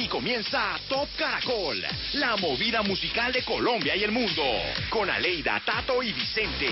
Aquí comienza Top Caracol, la movida musical de Colombia y el mundo, con Aleida, Tato y Vicente.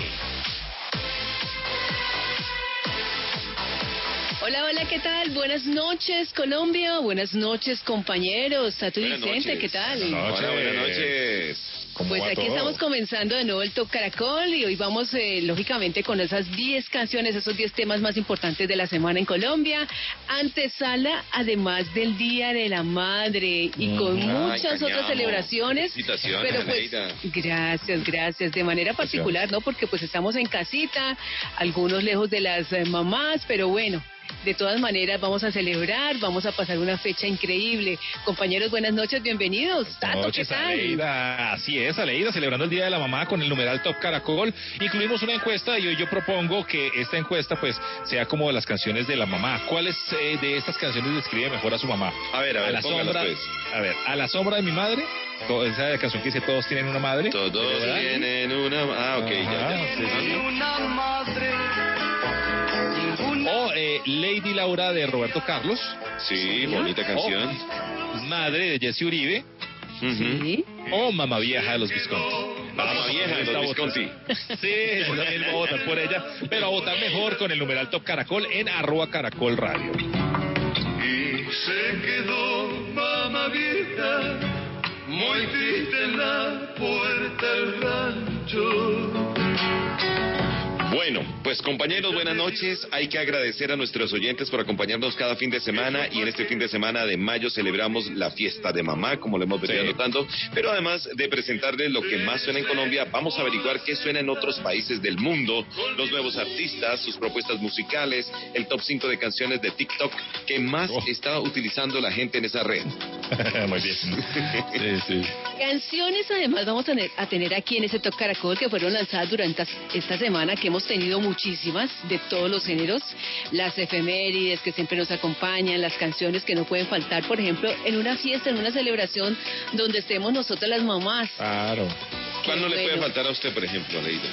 Hola, hola, ¿qué tal? Buenas noches, Colombia. Buenas noches, compañeros. Tato y Buenas Vicente, noches. ¿qué tal? Hola, buenas noches. ¿Cómo Pues aquí todo? estamos comenzando de nuevo el Top Caracol y hoy vamos, eh, lógicamente, con esas 10 canciones, esos 10 temas más importantes de la semana en Colombia. Antesala, además del Día de la Madre y con muchas otras cañamo. celebraciones. Pero pues, gracias, gracias. De manera particular, ¿no? Porque pues estamos en casita, algunos lejos de las eh, mamás, pero bueno. De todas maneras, vamos a celebrar, vamos a pasar una fecha increíble. Compañeros, buenas noches, bienvenidos. Tato, ¿qué Noches, tal? Aleida. Así es, Aleida, celebrando el Día de la Mamá con el numeral Top Caracol. Incluimos una encuesta y hoy yo propongo que esta encuesta pues sea como las canciones de la mamá. ¿Cuáles eh, de estas canciones describe mejor a su mamá? A ver, a ver, la póngalas, sombra, pues. a ver, a la sombra de mi madre, to- esa canción que dice todos tienen una madre. Todos tienen una... Ah, ok, ya, Ajá, ya. sí, sí. O eh, Lady Laura de Roberto Carlos. Sí, bonita canción. O Madre de Jesse Uribe. Sí. O Mamá Vieja de los Visconti. Mamá Vieja de los Visconti. Sí, yo también voy a votar por ella, pero a votar mejor con el numeral Top Caracol en arroba caracol radio. Y se quedó mamá vieja, muy triste en la puerta del rancho. Bueno, pues compañeros, buenas noches. Hay que agradecer a nuestros oyentes por acompañarnos cada fin de semana y en este fin de semana de mayo celebramos la fiesta de mamá, como lo hemos venido Sí. anotando. Pero además de presentarles lo que más suena en Colombia, vamos a averiguar qué suena en otros países del mundo, los nuevos artistas, sus propuestas musicales, el top 5 de canciones de TikTok que más Oh. está utilizando la gente en esa red. Muy bien. Sí, sí. Canciones además vamos a tener, a tener aquí en ese Top Caracol que fueron lanzadas durante esta semana, que hemos tenido muchísimas de todos los géneros, las efemérides que siempre nos acompañan, las canciones que no pueden faltar, por ejemplo, en una fiesta, en una celebración donde estemos nosotras las mamás. Claro. ¿Cuál no le puede bueno. faltar a usted, por ejemplo, Leida?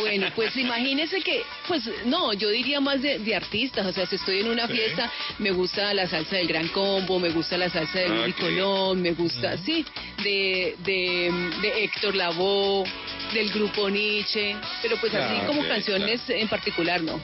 Bueno, pues imagínese que, pues no, yo diría más de, de artistas, o sea, si estoy en una Sí. fiesta, me gusta la salsa del Gran Combo, me gusta la salsa de Willy Ok. Colón, me gusta, sí, de, de, de Héctor Lavoe, del grupo Nietzsche, pero pues así Claro, como canciones en particular no.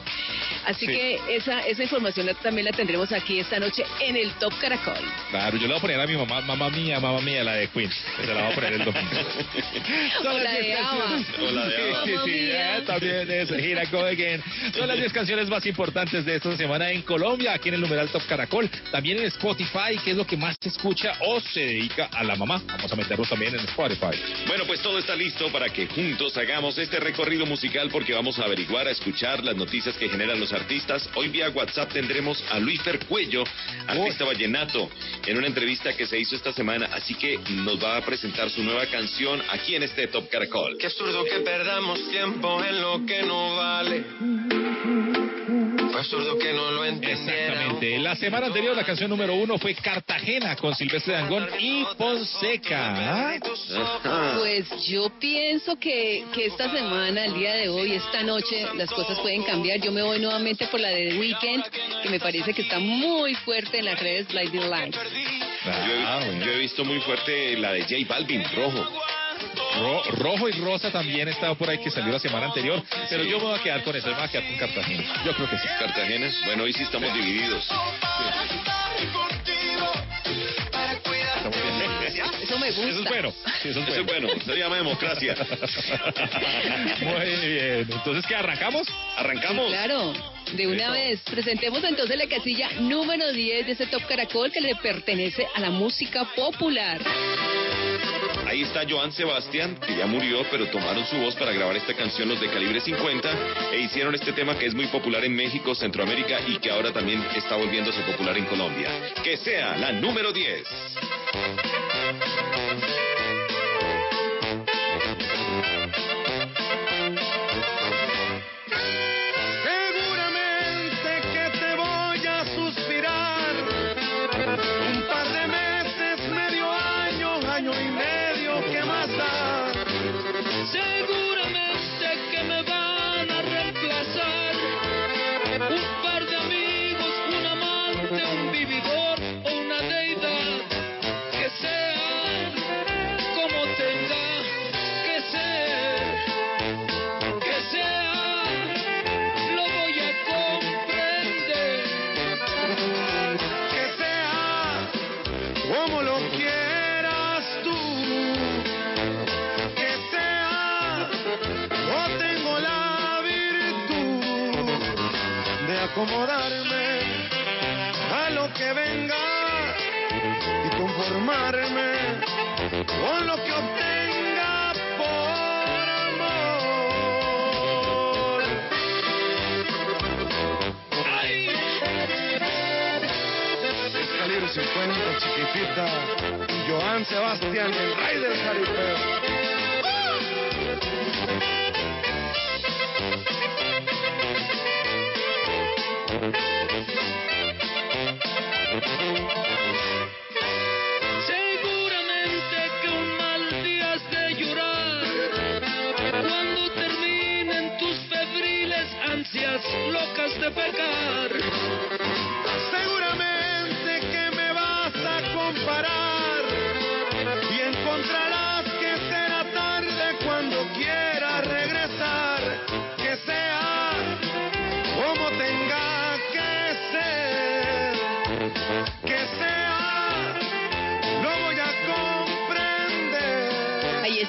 Así Sí. que esa, esa información la- también la tendremos aquí esta noche en el Top Caracol. Claro, yo le voy a poner a mi mamá, mamá mía, mamá mía, la de Queen. Se la voy a poner el domingo. Son O las la 10 de ABBA. canciones. O la de ABBA. Sí, sí, sí, eh, también es Gira Go Again. Son las 10 canciones más importantes de esta semana en Colombia, aquí en el numeral Top Caracol. También en Spotify, que es lo que más se escucha o se dedica a la mamá. Vamos a meterlo también en Spotify. Bueno, pues todo está listo para que juntos hagamos este recorrido musical porque vamos a averiguar, a escuchar las noticias que generan los artistas. Hoy vía WhatsApp tendremos a Luis Cuello, artista vallenato, en una entrevista que se hizo esta semana, así que nos va a presentar su nueva canción aquí en este Top Caracol. Qué absurdo que perdamos tiempo en lo que no vale. Fue absurdo que no lo entendiera. Exactamente. La semana anterior la canción número uno fue Cartagena con Silvestre Dangón y Fonseca. Pues yo pienso que, que esta semana, el día de hoy, esta noche, las cosas pueden cambiar. Yo me voy nuevamente por la de The Weeknd, que me parece que está muy fuerte en las redes Blinding Lights. Yo Ah, he, bueno. yo he visto muy fuerte la de J Balvin, rojo. Ro- rojo y rosa también estaba por ahí que salió la semana anterior, pero yo me voy a quedar con eso, me voy a quedar con Cartagena. Yo creo que sí. Cartagena. Bueno, hoy sí estamos divididos. Estamos bien. Eso me gusta. Eso es bueno. Sí, eso es Eso es bueno. bueno, se llama democracia. Muy bien. Entonces, ¿qué arrancamos? Arrancamos. Claro, de una Eso. vez. Presentemos entonces la casilla número 10 de ese Top Caracol que le pertenece a la música popular. Ahí está Joan Sebastián, que ya murió, pero tomaron su voz para grabar esta canción los de Calibre 50 e hicieron este tema que es muy popular en México, Centroamérica y que ahora también está volviéndose popular en Colombia. Que sea la número 10. Acomodarme a lo que venga y conformarme con lo que obtenga por amor. ¡Ay! Calibre 50, chiquitita, Joan Sebastián, el rey del jaripeo. De pecar. Seguramente que me vas a comparar y encontrarás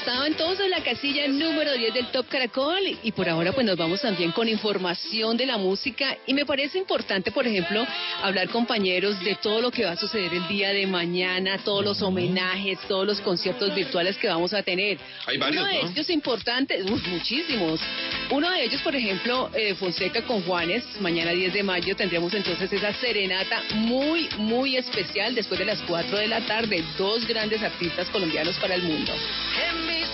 comprender. Ahí estaba entonces la casilla número 10 del Top Caracol y por ahora pues nos vamos también con información de la música y me parece importante por ejemplo hablar compañeros de todo lo que va a suceder el día de mañana, todos los homenajes, todos los conciertos virtuales que vamos a tener. Hay varios, Uno de ¿no? ellos importantes, uf, muchísimos. Uno de ellos por ejemplo eh, Fonseca con Juanes, mañana 10 de mayo tendremos entonces esa serenata muy muy especial después de las 4 de la tarde, dos grandes artistas colombianos para el mundo.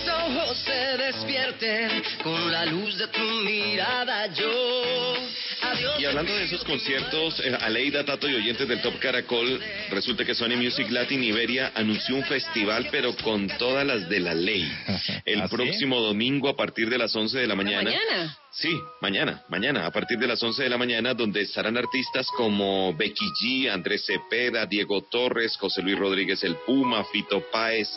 Que mis ojos se despierten con la luz de tu mirada yo. Adiós. Y hablando de esos conciertos, eh, Aleida, Tato y oyentes del Top Caracol, resulta que Sony Music Latin Iberia anunció un festival, pero con todas las de la ley. El ¿Ah, sí? próximo domingo a partir de las 11 de la mañana. Mañana. Sí, mañana, mañana, a partir de las 11 de la mañana, donde estarán artistas como Becky G, Andrés Cepeda, Diego Torres, José Luis Rodríguez El Puma, Fito Páez,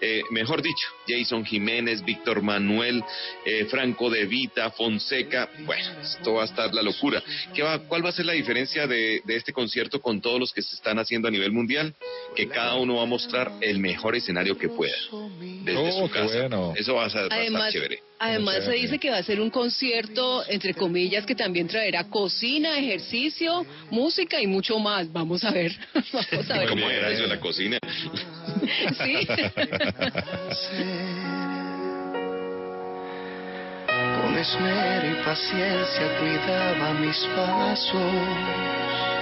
eh, mejor dicho, Jason Jiménez, Víctor Manuel, eh, Franco De Vita, Fonseca. Bueno, esto va a estar la locura. ¿Qué va, ¿Cuál va a ser la diferencia de, de este concierto con todos los que se están haciendo a nivel mundial? Que cada uno va a mostrar el mejor escenario que pueda. Desde Oh, su qué casa. bueno. Eso va a, ser, va a estar Además, chévere. Además se dice que va a ser un concierto, entre comillas, que también traerá cocina, ejercicio, música y mucho más. Vamos a ver. Vamos a ver. ¿Cómo era eso la cocina? Sí. Con esmero y paciencia cuidaba mis pasos.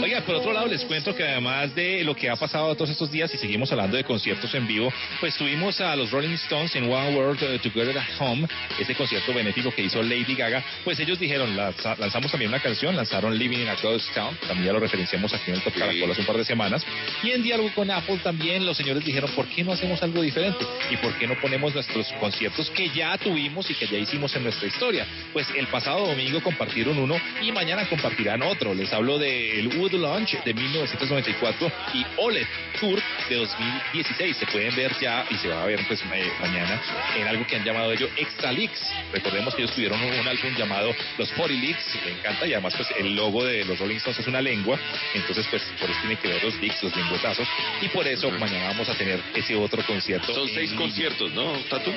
Oiga, por otro lado les cuento que además de lo que ha pasado todos estos días y seguimos hablando de conciertos en vivo, pues tuvimos a los Rolling Stones en One World eh, Together at Home, ese concierto benéfico que hizo Lady Gaga, pues ellos dijeron, lanza- lanzamos también una canción, lanzaron Living in a Ghost Town, también ya lo referenciamos aquí en el Top. Caracol hace un par de semanas, y en diálogo con Apple también los señores dijeron, ¿por qué no hacemos algo diferente? ¿Y por qué no ponemos nuestros conciertos que ya tuvimos y que ya hicimos en nuestra historia? Pues el pasado domingo compartieron uno y mañana compartirán otro. Les hablo del Wood Launch de 1994 y OLED Tour de 2016. Se pueden ver ya y se va a ver pues eh, mañana en algo que han llamado ellos Extra Leaks. Recordemos que ellos tuvieron un, un álbum llamado Los 40 Leaks, me encanta y además pues el logo de los Rolling Stones es una lengua, entonces pues por eso tiene que ver los leaks, los lengüetazos y por eso Ujú. mañana vamos a tener ese otro concierto. Son seis conciertos, ¿no, Tatu?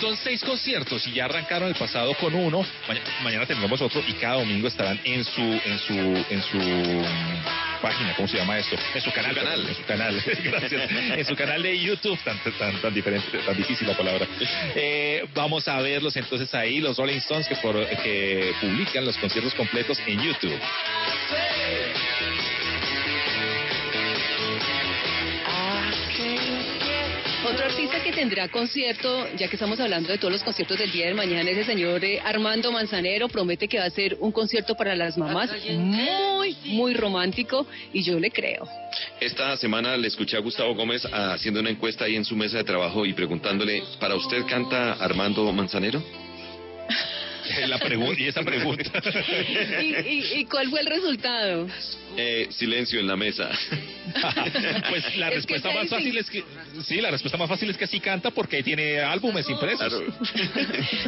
Son seis conciertos y ya arrancaron el pasado con uno. Maña- mañana tendremos otro y cada domingo estarán en su en su en su página, ¿cómo se llama esto? En su canal, Su canal. en su canal. Gracias. En su canal de YouTube, tan tan tan diferente, tan difícil la palabra. Eh, vamos a verlos entonces ahí los Rolling Stones que por que publican los conciertos completos en YouTube. Otro artista que tendrá concierto, ya que estamos hablando de todos los conciertos del día de mañana, es el señor eh, Armando Manzanero. Promete que va a ser un concierto para las mamás muy, muy romántico y yo le creo. Esta semana le escuché a Gustavo Gómez ah, haciendo una encuesta ahí en su mesa de trabajo y preguntándole, ¿para usted canta Armando Manzanero? La pregunta y esa pregunta. ¿Y, y, y cuál fue el resultado? Eh, silencio en la mesa. pues la Es respuesta más fácil es que sí, la respuesta más fácil es que sí canta porque tiene álbumes impresos. Claro.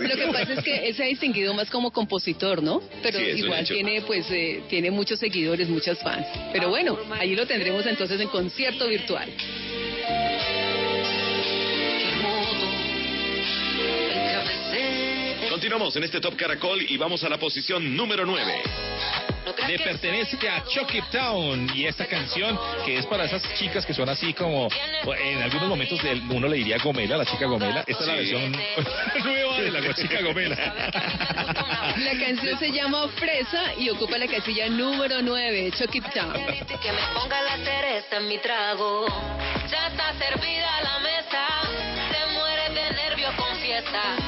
Lo que pasa es que él se ha distinguido más como compositor, ¿no? Pero Sí, igual tiene, pues, eh, tiene muchos seguidores, muchos fans. Pero bueno, allí lo tendremos entonces en concierto virtual. encabecé Continuamos en este Top Caracol y vamos a la posición número 9. Le pertenece a Chucky Town y esta canción que es para esas chicas que son así como en algunos momentos uno le diría Gomela, la chica Gomela. Esta es la versión nueva de la chica Gomela. La canción se llama Fresa y ocupa la casilla número 9, Chucky Town. Que me ponga la cereza en mi trago. Ya está servida la mesa. Te mueres de nervio, confiesa.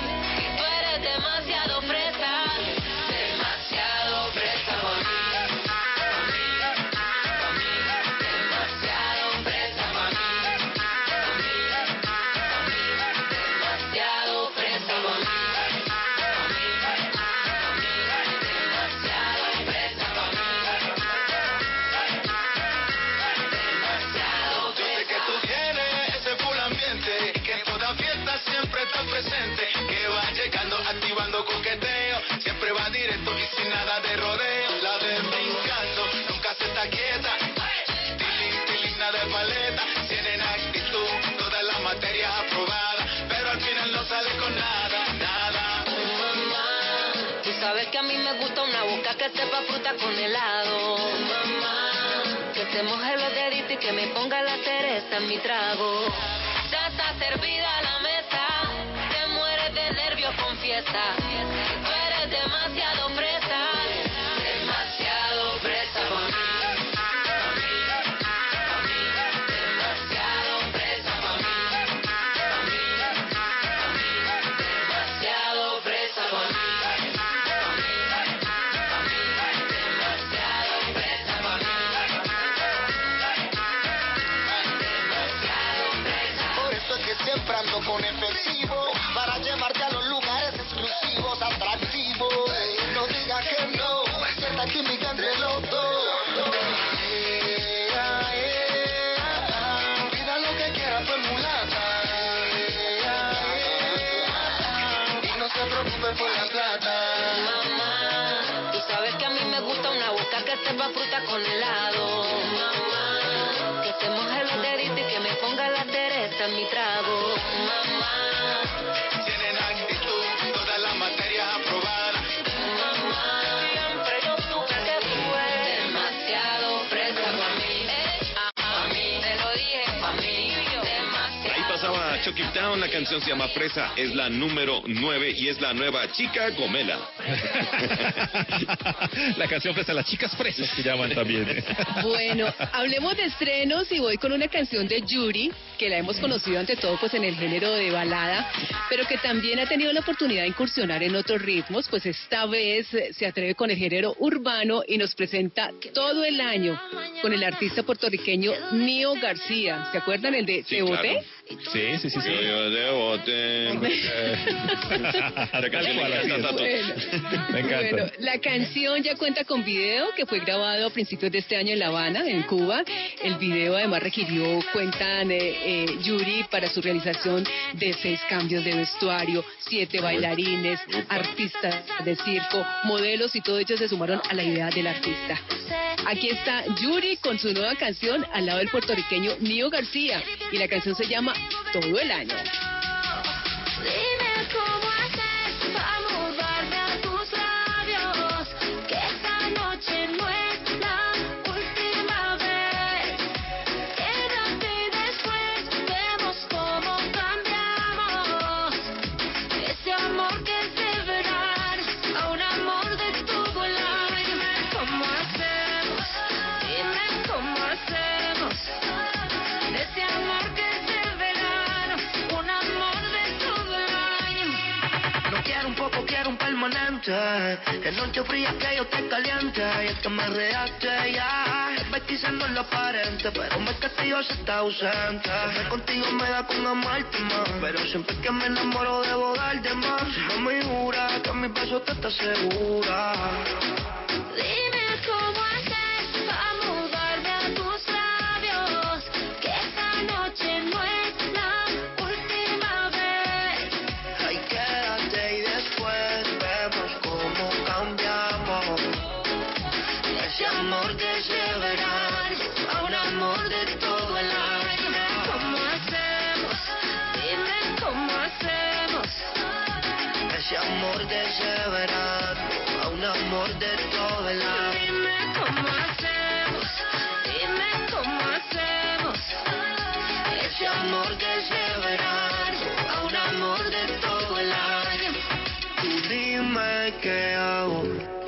Sepa fruta con helado. Mamá, que se moje los deditos y que me ponga la cereza en mi trago. Ya está servida la mesa, te mueres de nervios, confiesa. Town, la canción se llama Fresa, es la número 9 y es la nueva chica Gomela. la canción fresa, las chicas fresas que llaman también. Bueno, hablemos de estrenos y voy con una canción de Yuri, que la hemos conocido ante todo pues en el género de balada, pero que también ha tenido la oportunidad de incursionar en otros ritmos, pues esta vez se atreve con el género urbano y nos presenta todo el año con el artista puertorriqueño Nio García. ¿Se acuerdan el de Sí, Te Boté? Sí, sí, sí, sí. Yo de bote. Tal canción me cual, así encanta, es. Tato. Bueno, Me encanta. bueno, la canción ya cuenta con video que fue grabado a principios de este año en La Habana, en Cuba. El video además requirió, cuentan eh, eh, Yuri, para su realización de seis cambios de vestuario, siete bailarines, artistas de circo, modelos y todos ellos se sumaron a la idea del artista. Aquí está Yuri con su nueva canción al lado del puertorriqueño Nio García y la canción se llama Todo el año. Permanente. En noche fría que yo te caliente. Y es que me reaste ya. Vez quizás lo aparente, pero mi castillo se está ausente. Siempre contigo me da con amarte más. Pero siempre que me enamoro debo darte más. No me jura que mi beso te está segura. Dime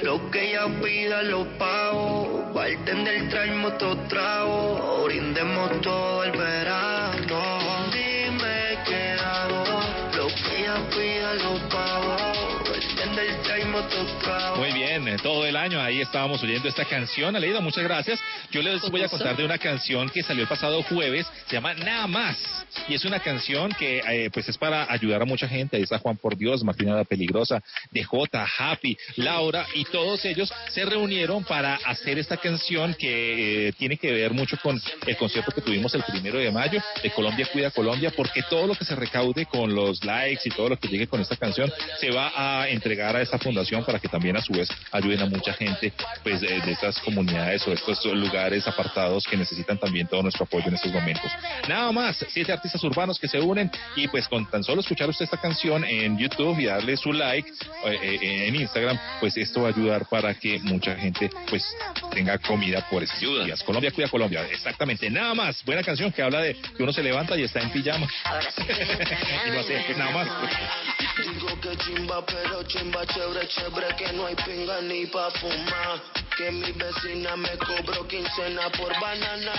lo que ella pida lo pago. Bartender traemos otro trago, brindemos todo el verano. Dime qué hago, lo que ella pida lo pago. Muy bien, eh, todo el año ahí estábamos oyendo esta canción. Aleida, muchas gracias. Yo les voy a contar de una canción que salió el pasado jueves, se llama Nada Más. Y es una canción que eh, pues es para ayudar a mucha gente. Ahí está Juan por Dios, Martina la Peligrosa, DJ, Happy, Laura y todos ellos se reunieron para hacer esta canción que eh, tiene que ver mucho con el concierto que tuvimos el primero de mayo de Colombia Cuida Colombia, porque todo lo que se recaude con los likes y todo lo que llegue con esta canción se va a entregar a esta fundación para que también a su vez ayuden a mucha gente pues de, de estas comunidades o estos lugares apartados que necesitan también todo nuestro apoyo en estos momentos. Nada más, siete artistas urbanos que se unen y pues con tan solo escuchar usted esta canción en YouTube y darle su like eh, eh, en Instagram, pues esto va a ayudar para que mucha gente pues tenga comida por esos días. Colombia cuida Colombia, exactamente. Nada más, buena canción que habla de que uno se levanta y está en pijama. y no hace nada más. Digo que chimba, pero chimba chévere, chévere, que no hay pinga ni pa' fumar. Que mi vecina me cobró quincena por banana.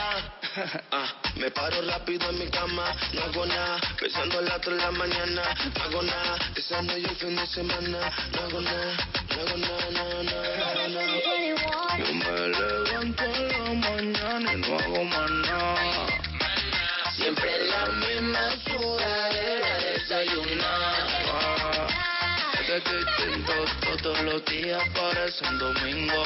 Ah, me paro rápido en mi cama, no hago nada. Pensando a las 3 de la mañana, no hago nada. Deseando yo el fin de semana, no hago nada, no hago nada, nada, nada, nada. Yo me levanto en la mañana y no hago más nada. Siempre la misma sudadera desayunar. Es distinto todos los días parecen domingo.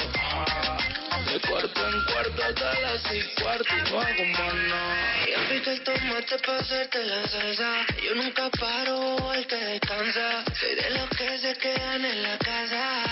De cuarto en cuarto hasta las seis cuarto y no hago más nada. Y pica el tomate para hacerte la salsa. Yo nunca paro el que descansa. Soy de los que se quedan en la casa.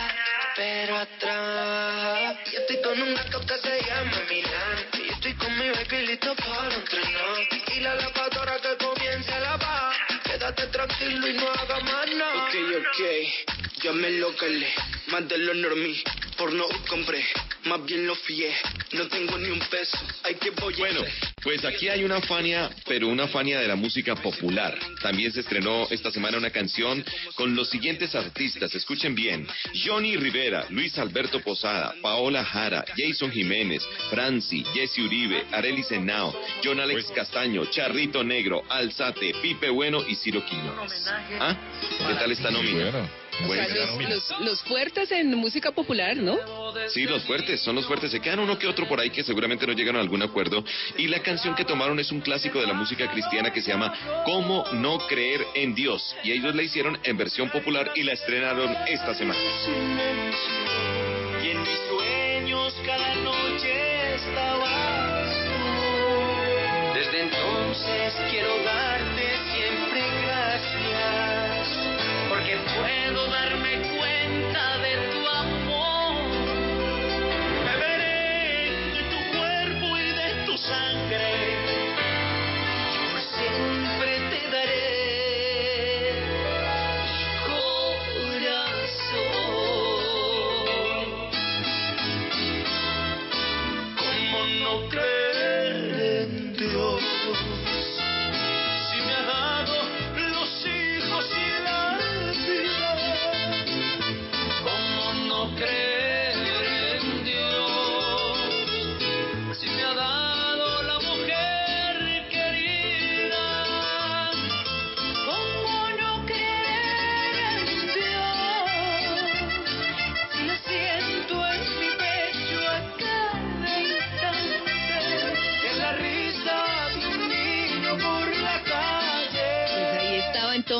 Pero atrás, yo estoy con un gato que se llama Milán. Y estoy con mi baby listo para entrenar. Y la lavadora que comience a lavar. Quédate tranquilo y no haga más nada. Ok, ok, ya me lo calé. Más de lo normal, por no compré. Más bien lo fié. No tengo ni un peso. Hay que voy a Bueno, pues aquí hay una Fania, pero una Fania de la música popular. También se estrenó esta semana una canción con los siguientes artistas. Escuchen bien. Johnny Rivera, Luis Alberto Posada, Paola Jara, Jason Jiménez, Franci, Jesse Uribe, Arely Senao, John Alex Castaño, Charrito Negro, Alzate, Pipe Bueno y Ciro Quiñones. ¿Ah? ¿Qué tal esta nómina? Bueno. O sea, Buenísima. los, los, los fuertes en música popular, ¿no? Sí, los fuertes, son los fuertes. Se quedan uno que otro por ahí que seguramente no llegaron a algún acuerdo. Y la canción que tomaron es un clásico de la música cristiana que se llama ¿Cómo no creer en Dios? Y ellos la hicieron en versión popular y la estrenaron esta semana. Y en mis sueños cada noche estabas tú. Desde entonces quiero darte siempre gracias. Porque puedo darme cuenta de tu amor. Beberé de tu cuerpo y de tu sangre. Yo siempre te daré corazón. ¿Cómo no creer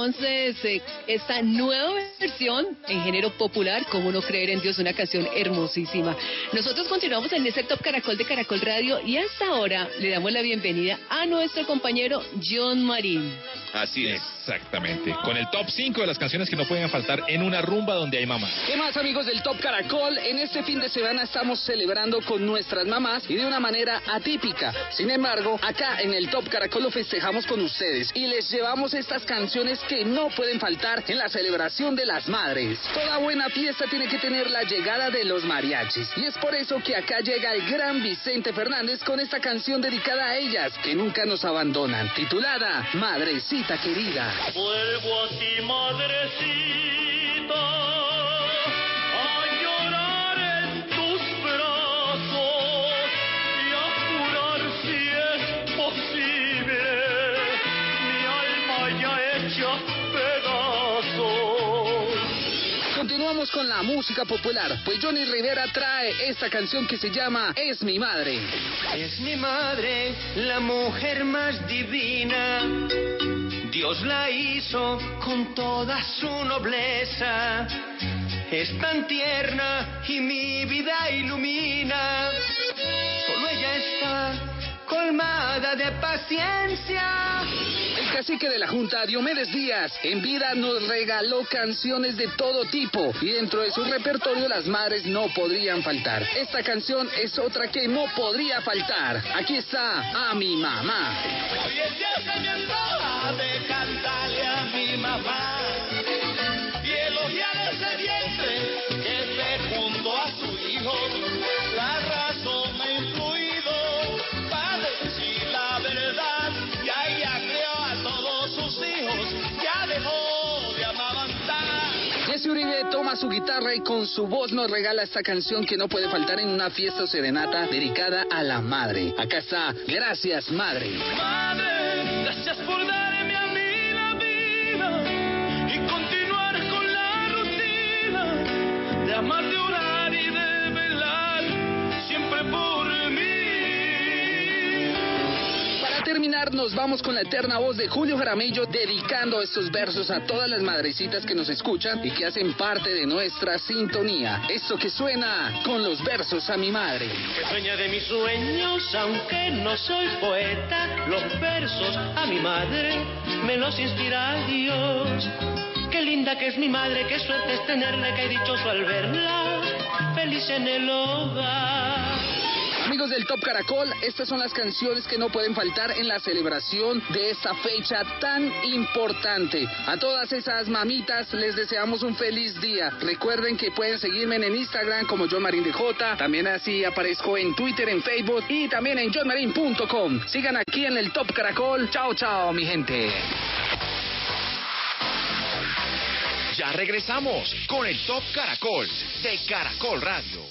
entonces eh, esta nueva versión en género popular, Cómo no creer en Dios, una canción hermosísima. Nosotros continuamos en este Top Caracol de Caracol Radio y hasta ahora le damos la bienvenida a nuestro compañero John Marín. Así es. Exactamente. Con el top 5 de las canciones que no pueden faltar en una rumba donde hay mamá. ¿Qué más amigos del Top Caracol? En este fin de semana estamos celebrando con nuestras mamás y de una manera atípica. Sin embargo, acá en el Top Caracol lo festejamos con ustedes y les llevamos estas canciones que no pueden faltar en la celebración de las madres. Toda buena fiesta tiene que tener la llegada de los mariachis. Y es por eso que acá llega el gran Vicente Fernández con esta canción dedicada a ellas, que nunca nos abandonan, titulada Madrecita Querida. Vuelvo a ti, madrecita, a llorar en tus brazos y a jurar si es posible mi alma ya hecha pedazos. Continuamos con la música popular, pues Johnny Rivera trae esta canción que se llama Es mi madre. Es mi madre, la mujer más divina. Dios la hizo con toda su nobleza. Es tan tierna y mi vida ilumina. Solo ella está colmada de paciencia. El cacique de la Junta, Diomedes Díaz, en vida nos regaló canciones de todo tipo y dentro de su repertorio las madres no podrían faltar. Esta canción es otra que no podría faltar. Aquí está A mi mamá. De cantarle a mi mamá y elogiar ese vientre que fecundó a su hijo. La razón me influido para decir la verdad. Ya ella creó a todos sus hijos, ya dejó de amamantar. Jesse Uribe toma su guitarra y con su voz nos regala esta canción que no puede faltar en una fiesta o serenata dedicada a la madre. Acá está, gracias madre. Madre, gracias por darme de amar, de orar y de velar siempre por mí. Para terminar, nos vamos con la eterna voz de Julio Jaramillo dedicando estos versos a todas las madrecitas que nos escuchan y que hacen parte de nuestra sintonía. Esto que suena con los versos a mi madre. Que sueña de mis sueños, aunque no soy poeta. Los versos a mi madre me los inspira Dios. Qué linda que es mi madre, qué suerte es tenerla, qué dichoso al verla, feliz en el hogar. Amigos del Top Caracol, estas son las canciones que no pueden faltar en la celebración de esta fecha tan importante. A todas esas mamitas les deseamos un feliz día. Recuerden que pueden seguirme en Instagram como John DJ, también así aparezco en Twitter, en Facebook y también en johnmarin.com. Sigan aquí en el Top Caracol. Chao, chao, mi gente. Ya regresamos con el Top Caracol de Caracol Radio.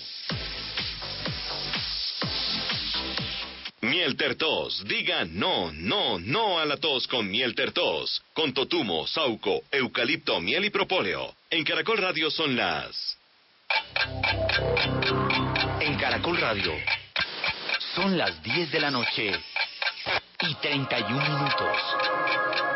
Miel Tertos. Diga no, no, no a la tos con Miel Tertos. Con totumo, sauco, eucalipto, miel y propóleo. En Caracol Radio son las... En Caracol Radio son las 10 de la noche y 31 minutos.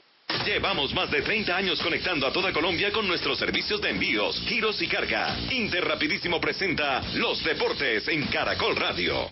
Llevamos más de 30 años conectando a toda Colombia con nuestros servicios de envíos, giros y carga. Interrapidísimo presenta Los Deportes en Caracol Radio.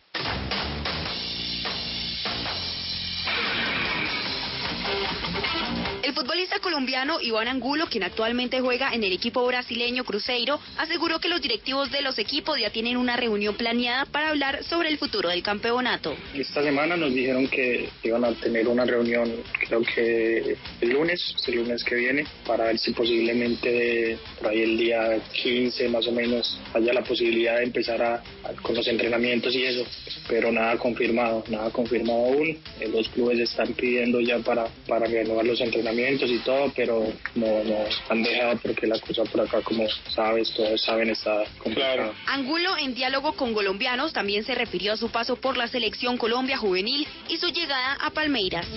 El futbolista colombiano Iván Angulo, quien actualmente juega en el equipo brasileño Cruzeiro, aseguró que los directivos de los equipos ya tienen una reunión planeada para hablar sobre el futuro del campeonato. Esta semana nos dijeron que iban a tener una reunión, creo que el lunes, el lunes que viene, para ver si posiblemente por ahí el día 15 más o menos haya la posibilidad de empezar a, con los entrenamientos y eso, pero nada confirmado, nada confirmado aún. Eh, Los clubes están pidiendo ya para, para renovar los entrenamientos y todo, pero no nos han dejado porque la cosa por acá, como sabes, todos saben, está complicada. Angulo, en diálogo con colombianos, también se refirió a su paso por la selección Colombia juvenil y su llegada a Palmeiras.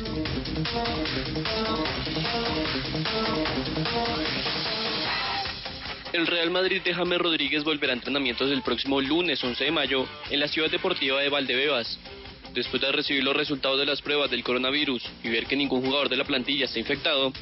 El Real Madrid de James Rodríguez volverá a entrenamientos el próximo lunes 11 de mayo en la ciudad deportiva de Valdebebas. Después de recibir los resultados de las pruebas del coronavirus y ver que ningún jugador de la plantilla está infectado,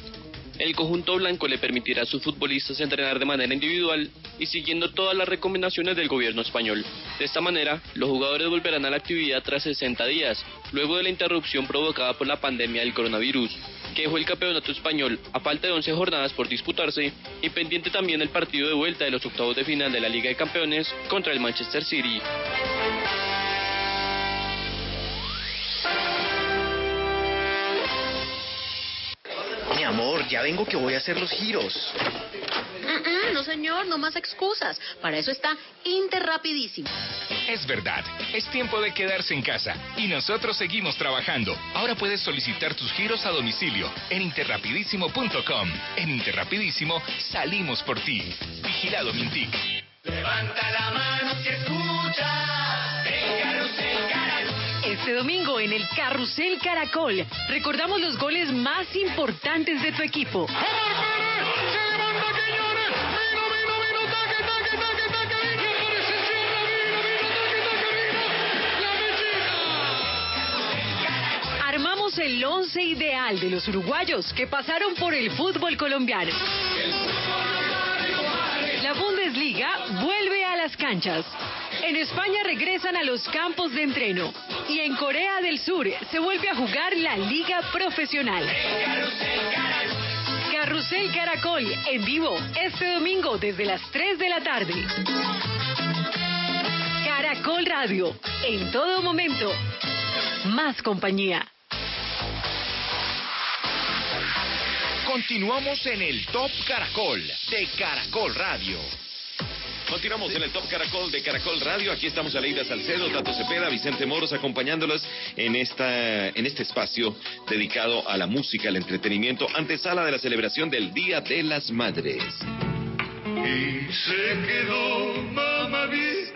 El conjunto blanco le permitirá a sus futbolistas entrenar de manera individual y siguiendo todas las recomendaciones del gobierno español. De esta manera, los jugadores volverán a la actividad tras 60 días, luego de la interrupción provocada por la pandemia del coronavirus, que dejó el campeonato español a falta de 11 jornadas por disputarse y pendiente también el partido de vuelta de los octavos de final de la Liga de Campeones contra el Manchester City. Amor, ya vengo que voy a hacer los giros. Mm, mm, no, señor, no más excusas. Para eso está Interrapidísimo. Es verdad, es tiempo de quedarse en casa y nosotros seguimos trabajando. Ahora puedes solicitar tus giros a domicilio en interrapidísimo.com. En Interrapidísimo salimos por ti. Vigilado Mintic. Levanta la mano si escucha el carrusel. Este domingo en el Carrusel Caracol recordamos los goles más importantes de tu equipo. Armamos el once ideal de los uruguayos que pasaron por el fútbol colombiano. La Bundesliga vuelve a las canchas. En España regresan a los campos de entreno. Y en Corea del Sur se vuelve a jugar la Liga Profesional. Carrusel Caracol en vivo este domingo desde las 3 de la tarde. Caracol Radio, en todo momento. Más compañía. Continuamos en el Top Caracol de Caracol Radio. Continuamos en el Top Caracol de Caracol Radio. Aquí estamos Aleida Salcedo, Tato Cepeda, Vicente Moros acompañándolos en esta en este espacio dedicado a la música, al entretenimiento, antesala de la celebración del Día de las Madres. Y se quedó mamá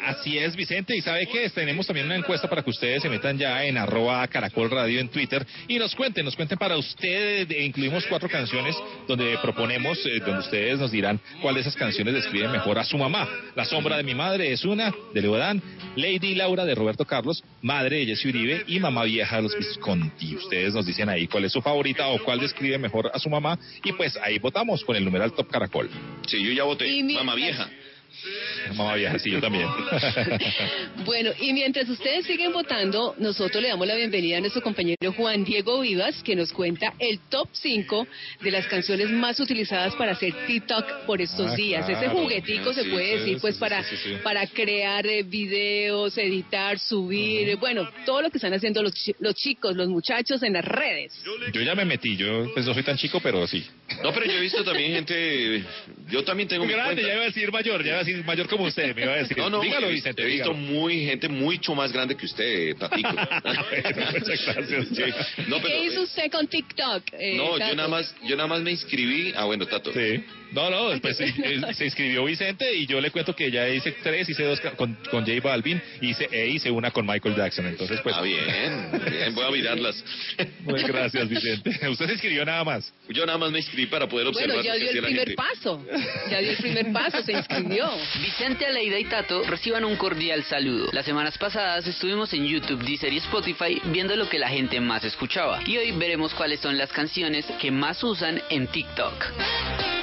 Así es, Vicente. Y sabe que tenemos también una encuesta para que ustedes se metan ya en arroba Caracol Radio en Twitter y nos cuenten, nos cuenten para ustedes. E incluimos cuatro canciones donde proponemos, eh, donde ustedes nos dirán cuál de esas canciones describe mejor a su mamá. La sombra de mi madre es una, de Leodán, Lady Laura de Roberto Carlos, Madre de Jessy Uribe y Mamá Vieja de los Visconti. Ustedes nos dicen ahí cuál es su favorita o cuál describe mejor a su mamá y pues ahí votamos con el numeral Top Caracol. Sí, yo ya voté. Mamá Vieja. Mamá Vieja, sí, yo también. Bueno, y mientras ustedes siguen votando, nosotros le damos la bienvenida a nuestro compañero Juan Diego Vivas, que nos cuenta el top 5 de las canciones más utilizadas para hacer TikTok por estos Ah, días. Ese juguetico se puede sí, decir, sí, pues, sí, para, sí, sí. para crear eh, videos, editar, subir, bueno, todo lo que están haciendo los, chi- los chicos, los muchachos en las redes. Yo ya me metí, yo pues no soy tan chico, pero sí. No, pero yo he visto también gente. Yo también tengo mi Grande, cuenta. ya iba a decir mayor, ya iba a mayor como usted, me iba a decir. No, no, Dígalo, he, Vicente, he visto dígalo. muy gente mucho más grande que usted, Tatico. Muchas gracias. Sí. No, pero, ¿Qué hizo usted con TikTok? eh, no, yo nada más, yo nada más me inscribí. Ah, bueno, Tato. Sí. No, no, pues eh, se inscribió Vicente y yo le cuento que ya hice tres, hice dos con, con J Balvin hice, e hice una con Michael Jackson. Entonces, pues. Ah, bien, bien, voy a mirarlas. Muy gracias, Vicente. Usted se inscribió nada más. Yo nada más me inscribí para poder observar Bueno, ya dio el primer gente. paso. Ya dio el primer paso, se inscribió. Vicente, Aleida y Tato reciban un cordial saludo. Las semanas pasadas estuvimos en YouTube, Deezer y Spotify viendo lo que la gente más escuchaba. Y hoy veremos cuáles son las canciones que más usan en TikTok.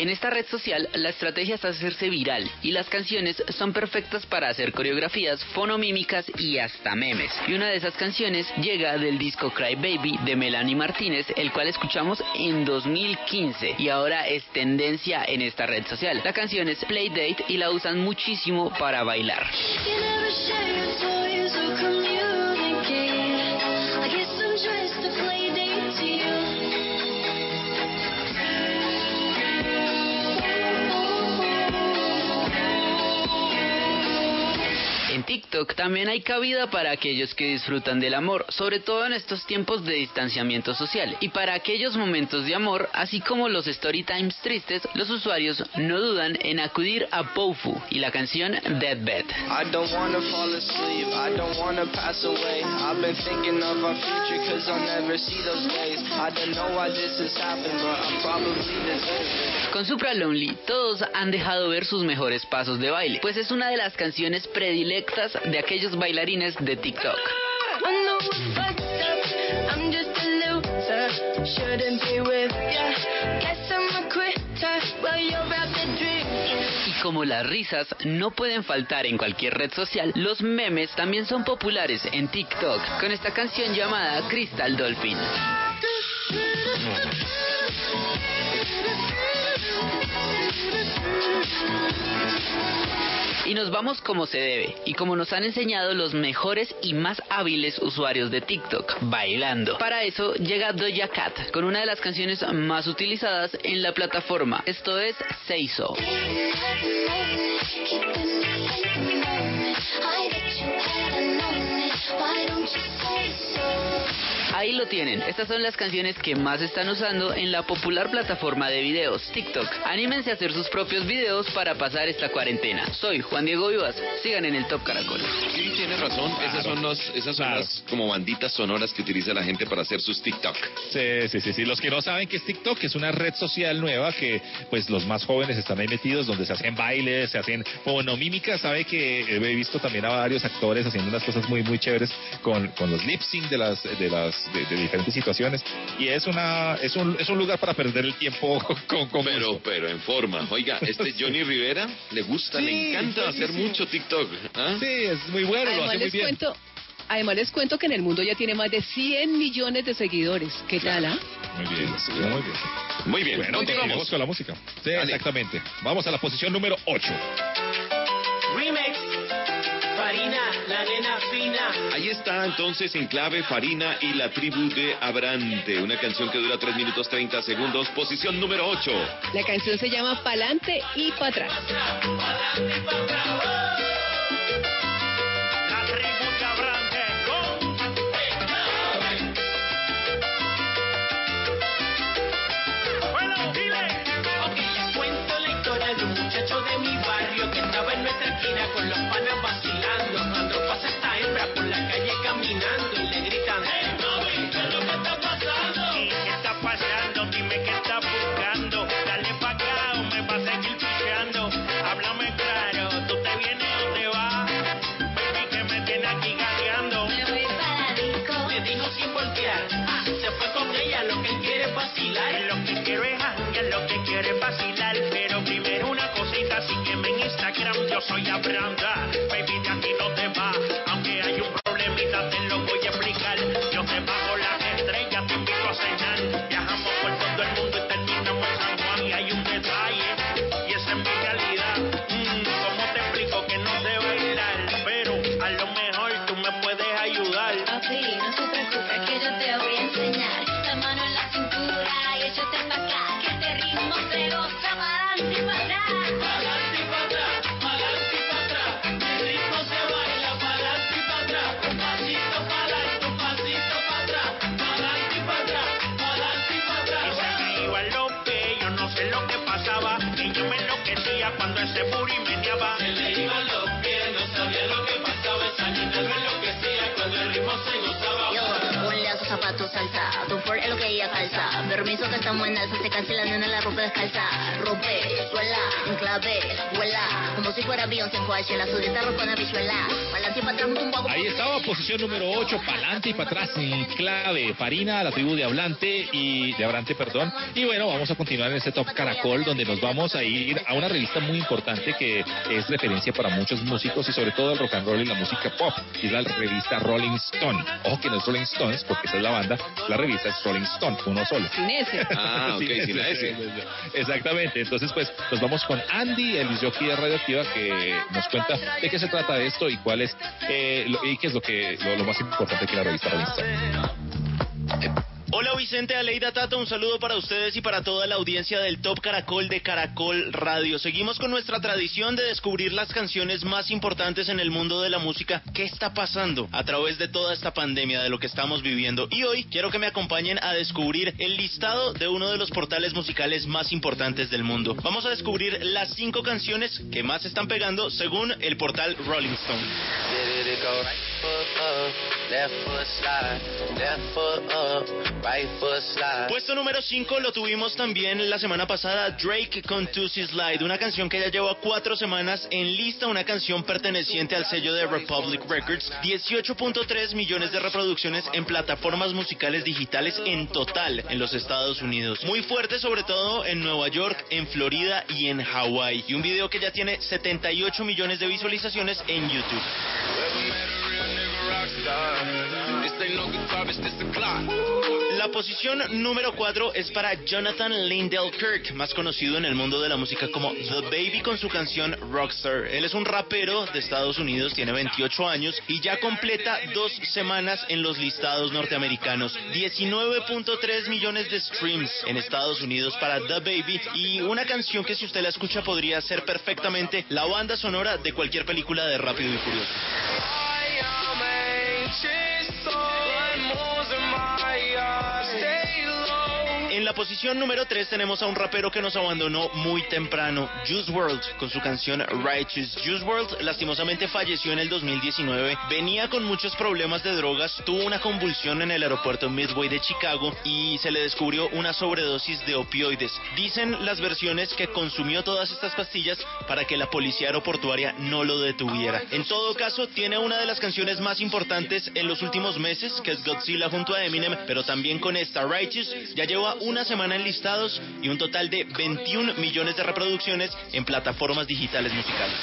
En esta red social, la estrategia es hacerse viral y las canciones son perfectas para hacer coreografías, fonomímicas y hasta memes. Y una de esas canciones llega del disco Cry Baby de Melanie Martínez, el cual escuchamos en 2015 y ahora es tendencia en esta red social. La canción es Playdate y la usan muchísimo para bailar. En TikTok también hay cabida para aquellos que disfrutan del amor, sobre todo en estos tiempos de distanciamiento social. Y para aquellos momentos de amor, así como los story times tristes, los usuarios no dudan en acudir a Pofu y la canción deserving. Con Supra Lonely, todos han dejado ver sus mejores pasos de baile, pues es una de las canciones predilectas de aquellos bailarines de TikTok. Y como las risas no pueden faltar en cualquier red social, los memes también son populares en TikTok con esta canción llamada Crystal Dolphin. Y nos vamos como se debe, y como nos han enseñado los mejores y más hábiles usuarios de TikTok, bailando. Para eso llega Doja Cat con una de las canciones más utilizadas en la plataforma. Esto es Say So. Ahí lo tienen. Estas son las canciones que más están usando en la popular plataforma de videos, TikTok. Anímense a hacer sus propios videos para pasar esta cuarentena. Soy Juan Diego Vivas. Sigan en el Top Caracol. Sí, tienes razón. Esas son, los, esas son las como banditas sonoras que utiliza la gente para hacer sus TikTok. Sí, sí, sí, sí. Los que no saben que es TikTok es una red social nueva que pues los más jóvenes están ahí metidos donde se hacen bailes, se hacen fonomímica. Sabe que he visto también a varios actores haciendo unas cosas muy muy chéveres con, con los lip sync de las de las de, de diferentes situaciones y es una es un es un lugar para perder el tiempo con, con Pero, pero en forma. Oiga, este Johnny Rivera le gusta, Sí, le encanta sí, sí, hacer sí. mucho TikTok. ¿ah? Sí, es muy bueno, lo Además hace muy les bien. cuento, además les cuento que en el mundo ya tiene más de 100 millones de seguidores. ¿Qué tal, ah? Muy bien, muy bien. Muy bien, Bueno, continuamos. con la música. Sí, exactamente. Vamos a la posición número 8. Remix. Farina, la nena. Ahí está entonces en clave Farina y la tribu de Abrante, una canción que dura 3 minutos 30 segundos, posición número 8. La canción se llama Pa'lante y Pa' atrás. Soy Abranda. Baby, que estamos en alza, se la nena la rompe descalza. Rompe, suela, enclave, vuela. Como si fuera Beyoncé en Coachella, la sudita rompe una bichuela. Pa'lante y pa' atrás, un poco. Ahí estaba, posición número 8, pa'lante y para atrás en clave. Farina, la tribu de Hablante y de Abrante, perdón. Y bueno, vamos a continuar en este Top Caracol, donde nos vamos a ir a una revista muy importante que es referencia para muchos músicos y sobre todo el rock and roll y la música pop. Y es la revista Rolling Stone. Ojo que no es Rolling Stones, porque esa es la banda. La revista es Rolling Stone, uno solo. Sin Ah, ok, sin la S. Exactamente. Entonces, pues, nos vamos con Andy, el jockey de Radioactiva, que nos cuenta de qué se trata esto y cuál es, eh, lo- y qué es lo que lo, lo más importante que la revista Rolling Stone. Hola Vicente, Aleida Tato, un saludo para ustedes y para toda la audiencia del Top Caracol de Caracol Radio. Seguimos con nuestra tradición de descubrir las canciones más importantes en el mundo de la música. ¿Qué está pasando a través de toda esta pandemia, de lo que estamos viviendo? Y hoy quiero que me acompañen a descubrir el listado de uno de los portales musicales más importantes del mundo. Vamos a descubrir las cinco canciones que más están pegando según el portal Rolling Stone. Puesto número 5 lo tuvimos también la semana pasada, Drake con Tuesday Slide, una canción que ya lleva cuatro semanas en lista, una canción perteneciente al sello de Republic Records, 18.3 millones de reproducciones en plataformas musicales digitales en total en los Estados Unidos. Muy fuerte sobre todo en Nueva York, en Florida y en Hawái. Y un video que ya tiene 78 millones de visualizaciones en YouTube. La posición número 4 es para Jonathan Lindell Kirk, más conocido en el mundo de la música como The Baby con su canción Rockstar. Él es un rapero de Estados Unidos, tiene 28 años y ya completa dos semanas en los listados norteamericanos. 19.3 millones de streams en Estados Unidos para The Baby y una canción que si usted la escucha podría ser perfectamente la banda sonora de cualquier película de Rápido y Furioso. En la posición número 3 tenemos a un rapero que nos abandonó muy temprano, Juice World, con su canción Righteous. Juice World lastimosamente falleció en el 2019, venía con muchos problemas de drogas, tuvo una convulsión en el aeropuerto Midway de Chicago y se le descubrió una sobredosis de opioides. Dicen las versiones que consumió todas estas pastillas para que la policía aeroportuaria no lo detuviera. En todo caso, tiene una de las canciones más importantes en los últimos meses, que es Godzilla junto a Eminem, pero también con esta Righteous ya lleva una semana en listados y un total de 21 millones de reproducciones en plataformas digitales musicales.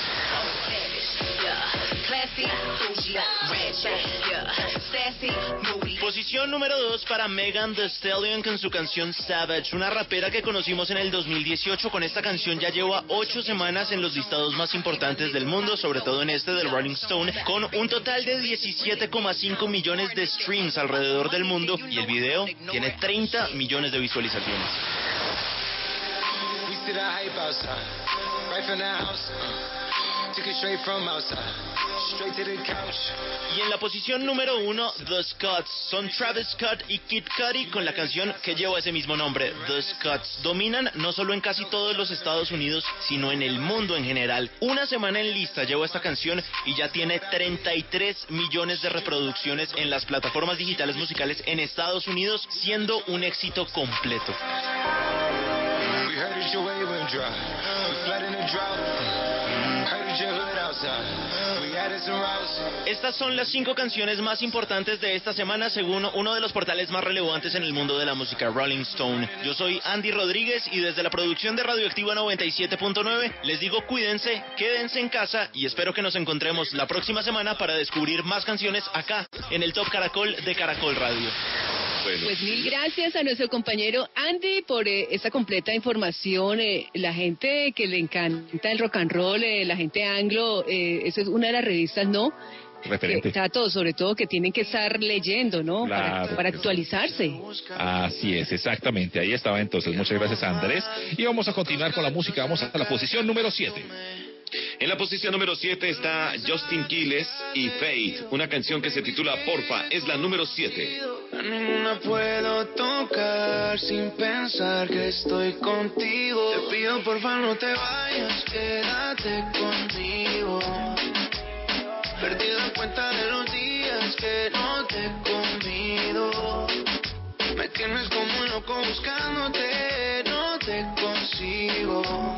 Posición número 2 para Megan Thee Stallion con su canción Savage, una rapera que conocimos en el 2018. Con esta canción ya lleva 8 semanas en los listados más importantes del mundo, sobre todo en este del Rolling Stone, con un total de 17,5 millones de streams alrededor del mundo. Y el video tiene 30 millones de visualizaciones. We Y en la posición número uno, The Scots. Son Travis Scott y Kid Cudi con la canción que lleva ese mismo nombre, The Scots. Dominan no solo en casi todos los Estados Unidos, sino en el mundo en general. Una semana en lista lleva esta canción y ya tiene 33 millones de reproducciones en las plataformas digitales musicales en Estados Unidos, siendo un éxito completo. We Estas son las cinco canciones más importantes de esta semana según uno de los portales más relevantes en el mundo de la música, Rolling Stone. Yo soy Andy Rodríguez y desde la producción de Radioactiva 97.9 les digo cuídense, quédense en casa y espero que nos encontremos la próxima semana para descubrir más canciones acá en el Top Caracol de Caracol Radio. Pues mil gracias a nuestro compañero Andy por eh, esta completa información. eh, la gente que le encanta el rock and roll, eh, la gente anglo, eh, esa es una de las revistas, ¿no? Referente. Que, todo, sobre todo que tienen que estar leyendo, ¿no? para, Claro para actualizarse. Así es, exactamente. Ahí estaba entonces. Muchas gracias, Andrés. Y vamos a continuar con la música. Vamos a la posición número 7. En la posición número 7 está Justin Quiles y Fate, una canción que se titula Porfa, es la número 7. A ninguna puedo tocar sin pensar que estoy contigo. Te pido porfa no te vayas, quédate conmigo. Perdí la cuenta de los días que no te he comido. Me tienes como un loco buscándote, no te consigo.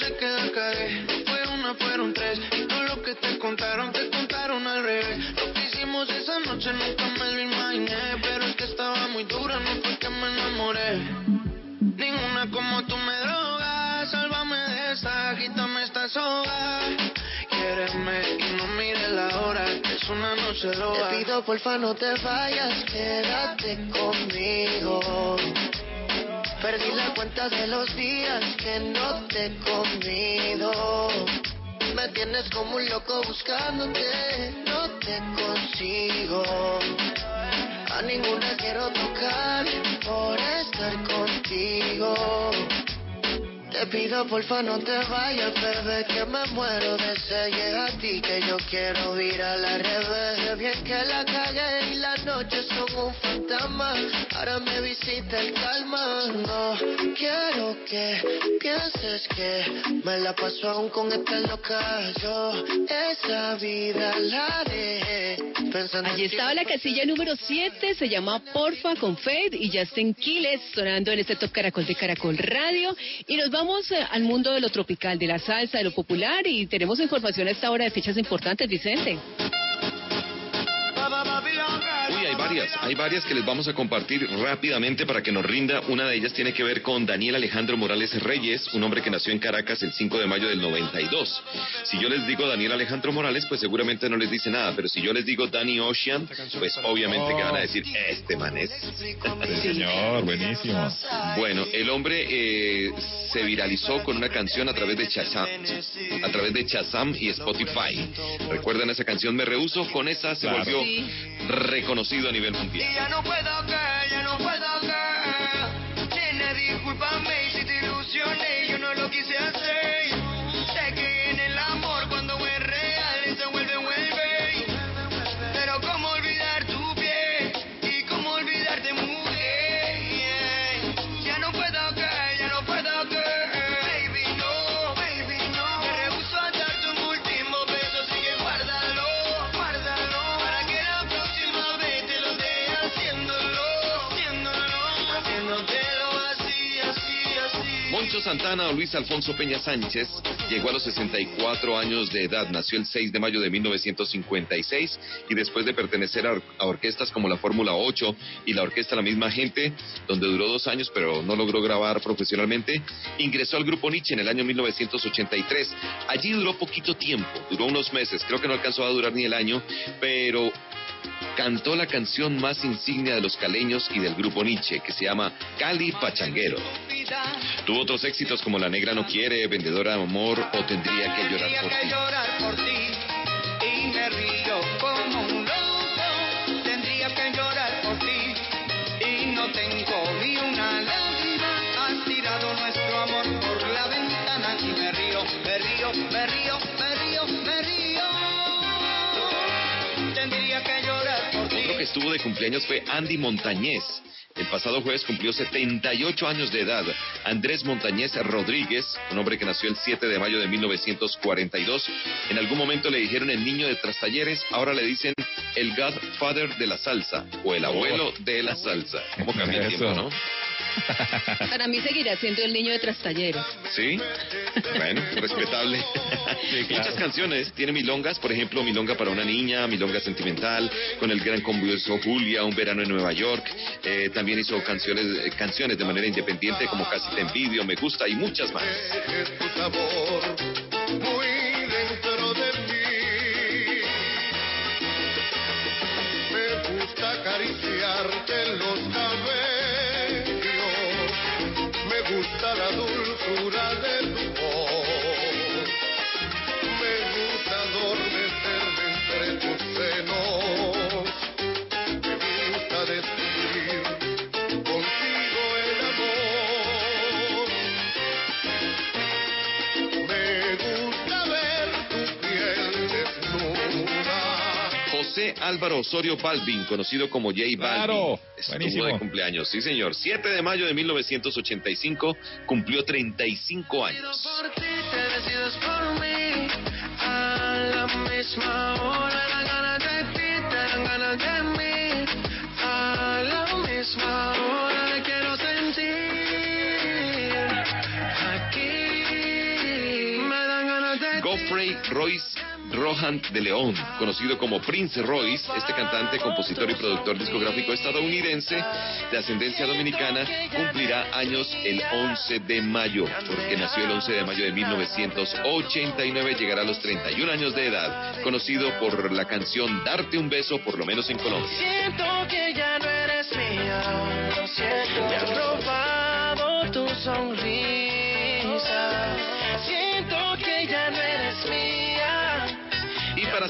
Y yo sé que la cagué, no fue una, fueron tres. Y todo lo que te contaron, te contaron al revés. Lo que hicimos esa noche nunca me lo imaginé. Pero es que estaba muy dura, no fue que me enamoré. Ninguna como tú me drogas, sálvame de esta, quítame esta soga. Quiéreme y no mires la hora, que es una noche loca. Te pido porfa no te vayas, quédate conmigo. Perdí la cuenta de los días que no te he comido. Me tienes como un loco buscándote, no te consigo. A ninguna quiero tocar por estar contigo. Te pido porfa no te vayas, bebé, que me muero de sed. Y es a ti que yo quiero ir a la revés. Bien que la cagué y las noches son un fantasma. Ahora me visita el calma. No quiero que pienses que me la paso aún con esta loca. Yo esa vida la dejé pensando Allí estaba la casilla número 7, se llama Porfa con Fade y Justin Quiles sonando en este Top Caracol de Caracol Radio. Y nos vamos eh, al mundo de lo tropical, de la salsa, de lo popular y tenemos información a esta hora de fechas importantes, Vicente. Hay varias, hay varias que les vamos a compartir rápidamente para que nos rinda. Una de ellas tiene que ver con Daniel Alejandro Morales Reyes, un hombre que nació en Caracas el 5 de mayo del 92. Si yo les digo Daniel Alejandro Morales, pues seguramente no les dice nada, pero si yo les digo Danny Ocean, pues obviamente que van a decir, este man es. señor, buenísimo. Bueno, el hombre eh, se viralizó con una canción a través de Shazam, a través de Shazam y Spotify. ¿Recuerdan esa canción Me Rehuso? Con esa se Claro. volvió Sí. Reconocido a nivel mundial. Ya no puedo que, ya no puedo que. Nene, discúlpame si te ilusioné, yo no lo quise hacer. Santana o Luis Alfonso Peña Sánchez llegó a los 64 años de edad, nació el 6 de mayo de 1956 y después de pertenecer a, a orquestas como la Fórmula 8 y la orquesta La Misma Gente, donde duró dos años pero no logró grabar profesionalmente, ingresó al grupo Nietzsche en el año 1983. Allí duró poquito tiempo, duró unos meses, creo que no alcanzó a durar ni el año, pero cantó la canción más insignia de los caleños y del grupo Nietzsche, que se llama Cali Pachanguero. Tuvo otros éxitos como La Negra No Quiere, Vendedora de Amor o Tendría que llorar por ti que estuvo de cumpleaños fue Andy Montañez. El pasado jueves cumplió 78 años de edad. Andrés Montañez Rodríguez, un hombre que nació el 7 de mayo de 1942. En algún momento le dijeron el niño de Trastalleres, ahora le dicen el Godfather de la salsa o el abuelo de la salsa. ¿Cómo cambia el tiempo, no? Para mí seguirá siendo el niño de trastalleros. Sí, bueno, respetable. Muchas canciones, tiene milongas, por ejemplo, Milonga para una niña, Milonga sentimental, con el gran convulso Julia, Un verano en Nueva York. Eh, también hizo canciones, eh, canciones de manera independiente como Casi te envidio, Me gusta y muchas más. Es tu gusta la dulzura José Álvaro Osorio Balvin, conocido como J Balvin, Claro, estuvo buenísimo. de cumpleaños. Sí, señor. 7 de mayo de 1985 cumplió 35 años. Por ti te decides por mí. A la misma hora dan ganas de ti, te dan ganas de mí. A la misma hora te quiero sentir. Aquí me dan ganas de Godfrey Royce Rohan de León, conocido como Prince Royce, este cantante, compositor y productor discográfico estadounidense de ascendencia dominicana, cumplirá años el 11 de mayo, porque nació el 11 de mayo de 1989, llegará a los 31 años de edad, conocido por la canción Darte un beso, por lo menos en Colombia. Siento que ya no eres mía, lo siento.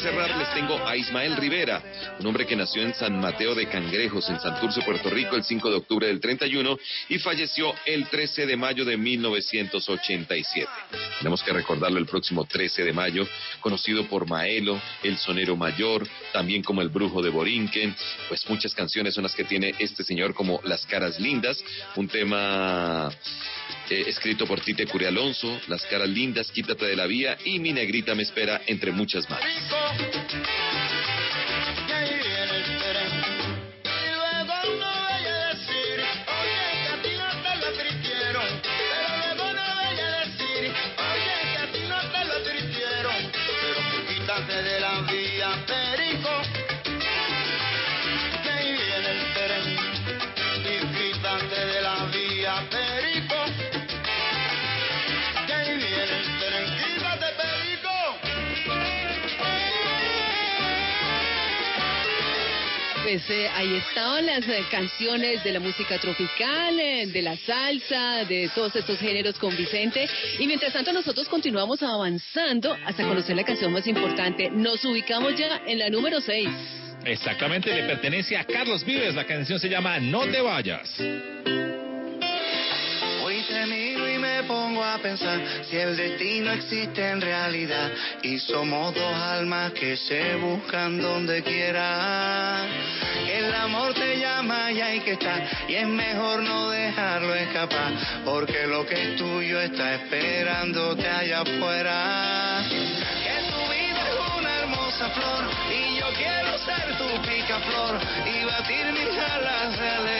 Cerrar les tengo a Ismael Rivera, un hombre que nació en San Mateo de Cangrejos, en Santurce, Puerto Rico, el 5 de octubre del 31 y falleció el 13 de mayo de 1987. Tenemos que recordarlo el próximo 13 de mayo, conocido por Maelo, el sonero mayor, también como el brujo de Borinquen, pues muchas canciones son las que tiene este señor como Las caras lindas, un tema eh, escrito por Tite Curi Alonso, Las caras lindas, Quítate de la vía y Mi negrita me espera, entre muchas más. Pues eh, ahí estaban las eh, canciones de la música tropical, eh, de la salsa, de todos estos géneros con Vicente. Y mientras tanto nosotros continuamos avanzando hasta conocer la canción más importante. Nos ubicamos ya en la número 6. Exactamente, le pertenece a Carlos Vives. La canción se llama No te vayas. Hoy te miro y me pongo a pensar si el destino existe en realidad y somos dos almas que se buscan donde quiera. El amor te llama y hay que estar y es mejor no dejarlo escapar porque lo que es tuyo está esperándote allá afuera. Que tu vida es una hermosa flor y yo quiero ser tu picaflor y batir mis alas de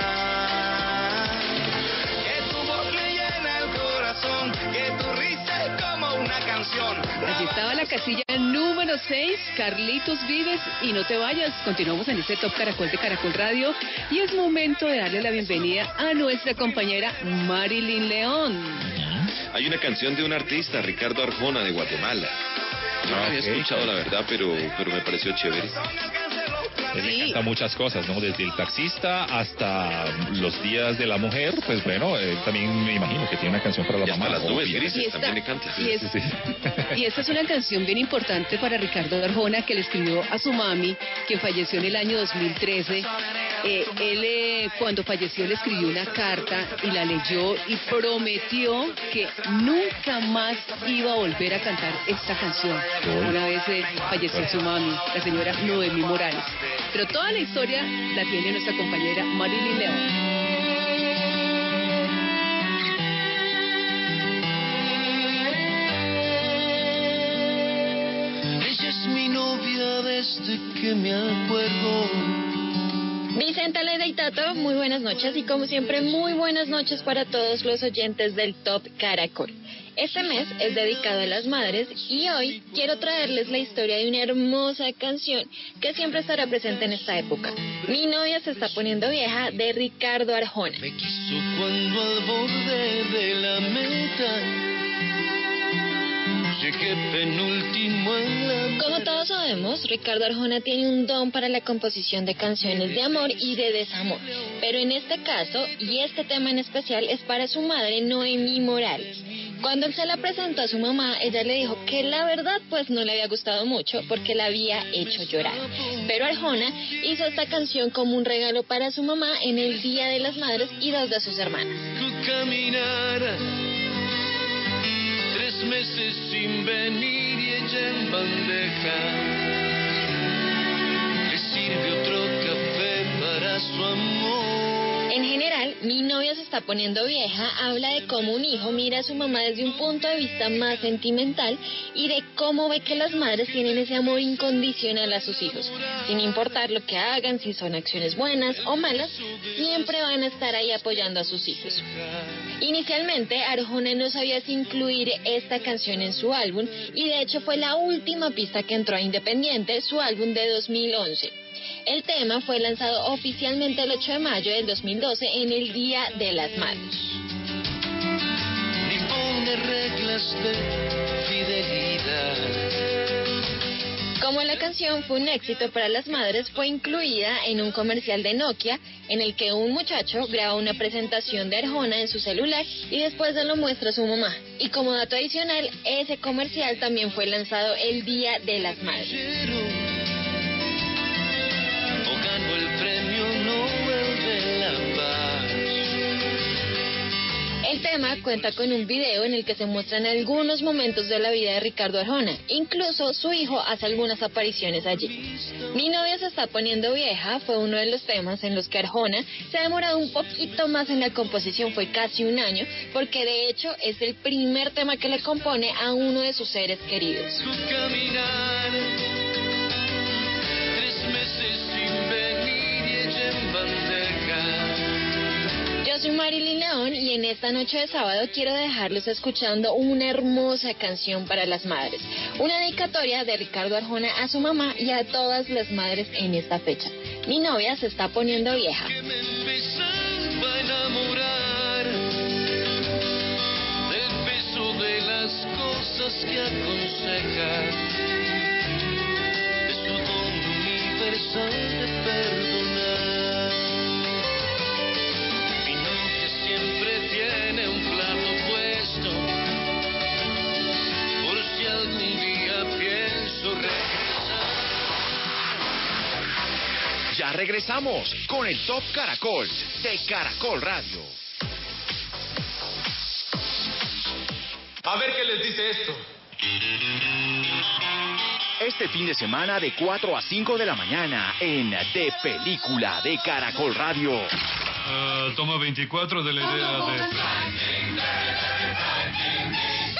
Canción. Allí estaba la casilla número 6, Carlitos Vives, y no te vayas, continuamos en este Top Caracol de Caracol Radio, y es momento de darle la bienvenida a nuestra compañera Marilyn León. Hay una canción de un artista, Ricardo Arjona, de Guatemala. No la había escuchado, la verdad, pero, pero me pareció chévere. Él le canta muchas cosas, ¿no? Desde el taxista hasta los días de la mujer, pues bueno, él también me imagino que tiene una canción para la Y hasta mamá. las nubes grises Y esta- también le canta. y es- Y esta es una canción bien importante para Ricardo Arjona que le escribió a su mami, que falleció en el año 2013. Eh, él eh, cuando falleció le escribió una carta y la leyó y prometió que nunca más iba a volver a cantar esta canción. Una vez eh, falleció su mami, la señora Noemí Morales. Pero toda la historia la tiene nuestra compañera Marilyn León. Ella es mi novia desde que me acuerdo. Vicente Leda y Tato, muy buenas noches y como siempre muy buenas noches para todos los oyentes del Top Caracol. Este mes es dedicado a las madres y hoy quiero traerles la historia de una hermosa canción que siempre estará presente en esta época. Mi novia se está poniendo vieja de Ricardo Arjona. Cuando al borde de la meta llegué penúltimo en la Como todos sabemos, Ricardo Arjona tiene un don para la composición de canciones de amor y de desamor. Pero en este caso, y este tema en especial, es para su madre Noemí Morales. Cuando él se la presentó a su mamá, ella le dijo que la verdad pues no le había gustado mucho porque la había hecho llorar. Pero Arjona hizo esta canción como un regalo para su mamá en el Día de las Madres y dos de sus hermanas. Meses sin venir y ella en bandeja. Le sirve otro café para su amor. En general, mi novia se está poniendo vieja habla de cómo un hijo mira a su mamá desde un punto de vista más sentimental y de cómo ve que las madres tienen ese amor incondicional a sus hijos. Sin importar lo que hagan, si son acciones buenas o malas, siempre van a estar ahí apoyando a sus hijos. Inicialmente, Arjona no sabía si incluir esta canción en su álbum y de hecho fue la última pista que entró a Independiente, su álbum de 2011. El tema fue lanzado oficialmente el 8 de mayo del 2012 en el Día de las Manos. Ni pone reglas de fidelidad. Como la canción fue un éxito para las madres, fue incluida en un comercial de Nokia en el que un muchacho graba una presentación de Arjona en su celular y después se lo muestra a su mamá. Y como dato adicional, ese comercial también fue lanzado el Día de las Madres. Cuenta con un video en el que se muestran algunos momentos de la vida de Ricardo Arjona. Incluso su hijo hace algunas apariciones allí. Mi novia se está poniendo vieja fue uno de los temas en los que Arjona se ha demorado un poquito más en la composición, fue casi un año, porque de hecho es el primer tema que le compone a uno de sus seres queridos. Su caminar. Soy Marilyn León y en esta noche de sábado quiero dejarlos escuchando una hermosa canción para las madres. Una dedicatoria de Ricardo Arjona a su mamá y a todas las madres en esta fecha. Mi novia se está poniendo vieja. Que. De su don universal de perdonar. Tiene un plato puesto. Por si algún día pienso regresar. Ya regresamos con el Top Caracol de Caracol Radio. A ver qué les dice esto. Este fin de semana de 4 a 5 de la mañana en De Película de Caracol Radio. Ah, toma 24 de la idea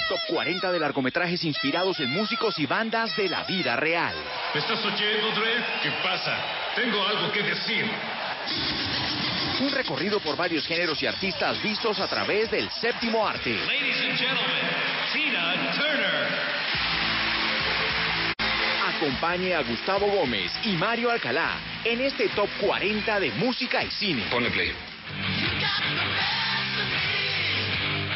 Top 40 de largometrajes inspirados en músicos y bandas de la vida real. de... ¿Estás oyendo, Dre? ¿Qué pasa? Tengo algo que decir. Un recorrido por varios géneros y artistas vistos a través del séptimo arte. Ladies and gentlemen, Tina Turner. Acompañe a Gustavo Gómez y Mario Alcalá en este Top 40 de música y cine. Ponle play.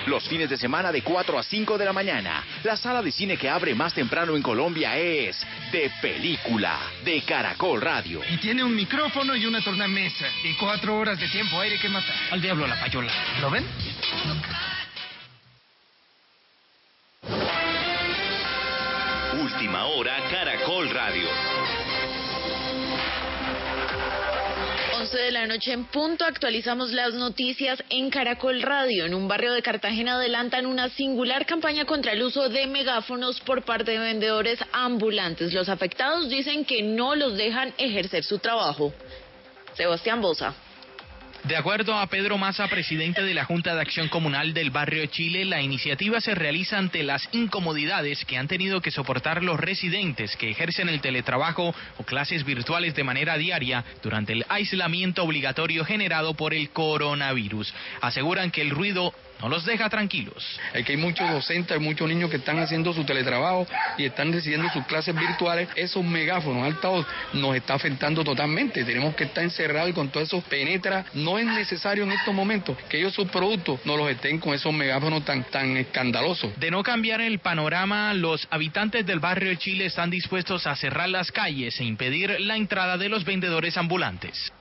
Los fines de semana de 4 a 5 de la mañana, la sala de cine que abre más temprano en Colombia es De Película de Caracol Radio. Y tiene un micrófono y una tornamesa. Y cuatro horas de tiempo aire que matar. Al diablo la payola. ¿Lo ven? Última hora Caracol Radio. 11 de la noche en punto actualizamos las noticias en Caracol Radio. En un barrio de Cartagena adelantan una singular campaña contra el uso de megáfonos por parte de vendedores ambulantes. Los afectados dicen que no los dejan ejercer su trabajo. Sebastián Bosa. De acuerdo a Pedro Maza, presidente de la Junta de Acción Comunal del Barrio Chile, la iniciativa se realiza ante las incomodidades que han tenido que soportar los residentes que ejercen el teletrabajo o clases virtuales de manera diaria durante el aislamiento obligatorio generado por el coronavirus. Aseguran que el ruido no los deja tranquilos. Que hay muchos docentes, hay muchos niños que están haciendo su teletrabajo y están recibiendo sus clases virtuales. Esos megáfonos altavoz nos está afectando totalmente. Tenemos que estar encerrados y con todo eso penetra. No es necesario en estos momentos que ellos sus productos no los estén con esos megáfonos tan, tan escandalosos. De no cambiar el panorama, los habitantes del barrio de Chile están dispuestos a cerrar las calles e impedir la entrada de los vendedores ambulantes.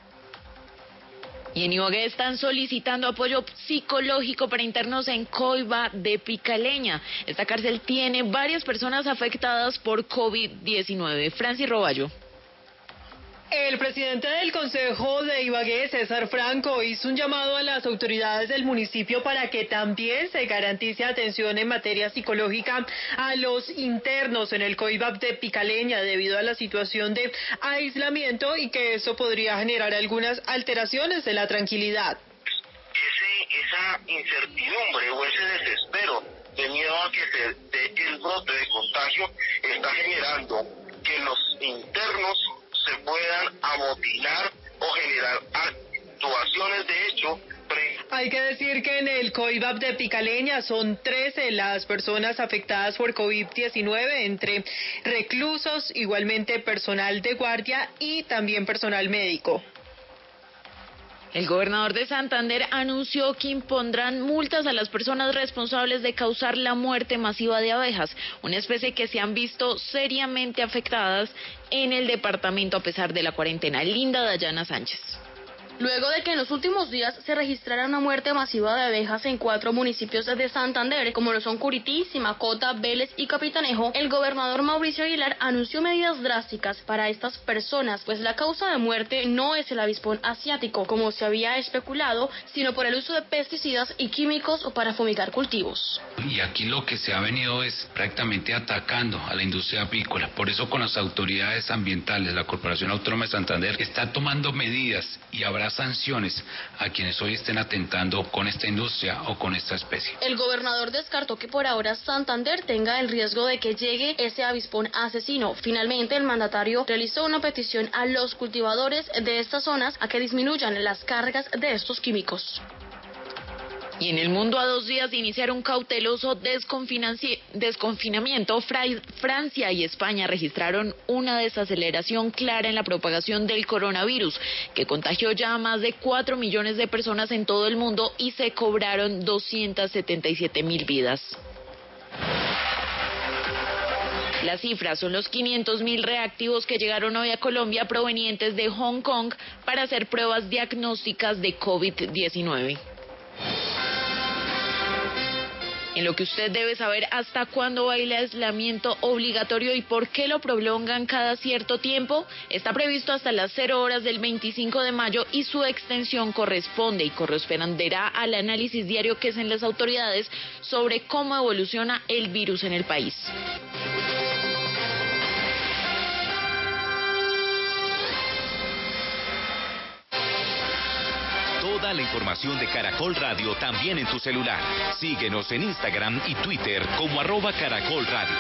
Y en Ibagué están solicitando apoyo psicológico para internos en Coiba de Picaleña. Esta cárcel tiene varias personas afectadas por COVID-19. Francis Roballo. El presidente del Consejo de Ibagué, César Franco, hizo un llamado a las autoridades del municipio para que también se garantice atención en materia psicológica a los internos en el COIBAP de Picaleña debido a la situación de aislamiento y que eso podría generar algunas alteraciones de la tranquilidad. ese, esa incertidumbre o ese desespero de miedo a que se dé el brote de contagio está generando que los internos se puedan amotinar o generar actuaciones de hecho Hay que decir que en el COIBAP de Picaleña son 13 las personas afectadas por COVID-19, entre reclusos, igualmente personal de guardia y también personal médico. El gobernador de Santander anunció que impondrán multas a las personas responsables de causar la muerte masiva de abejas, una especie que se han visto seriamente afectadas en el departamento a pesar de la cuarentena. Linda Dayana Sánchez. Luego de que en los últimos días se registrara una muerte masiva de abejas en cuatro municipios de Santander, como lo son Curití, Simacota, Vélez y Capitanejo, el gobernador Mauricio Aguilar anunció medidas drásticas para estas personas, pues la causa de muerte no es el avispón asiático, como se había especulado, sino por el uso de pesticidas y químicos para fumigar cultivos. Y aquí lo que se ha venido es prácticamente atacando a la industria apícola. Por eso con las autoridades ambientales, la Corporación Autónoma de Santander está tomando medidas y habrá sanciones a quienes hoy estén atentando con esta industria o con esta especie. El gobernador descartó que por ahora Santander tenga el riesgo de que llegue ese avispón asesino. Finalmente, el mandatario realizó una petición a los cultivadores de estas zonas a que disminuyan las cargas de estos químicos. Y en el mundo a dos días de iniciar un cauteloso desconfinamiento, Fra- Francia y España registraron una desaceleración clara en la propagación del coronavirus, que contagió ya a más de 4 millones de personas en todo el mundo y se cobraron 277 mil vidas. Las cifras son los 500 mil reactivos que llegaron hoy a Colombia provenientes de Hong Kong para hacer pruebas diagnósticas de COVID-19. En lo que usted debe saber hasta cuándo va el aislamiento obligatorio y por qué lo prolongan cada cierto tiempo, está previsto hasta las 0 horas del 25 de mayo y su extensión corresponde y corresponderá al análisis diario que hacen las autoridades sobre cómo evoluciona el virus en el país. Toda la información de Caracol Radio también en tu celular. Síguenos en Instagram y Twitter como arroba Caracol Radio.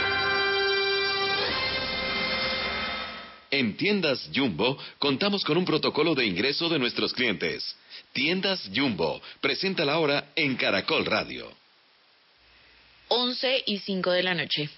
En Tiendas Jumbo contamos con un protocolo de ingreso de nuestros clientes. Tiendas Jumbo, presenta la hora en Caracol Radio. 11 y 5 de la noche.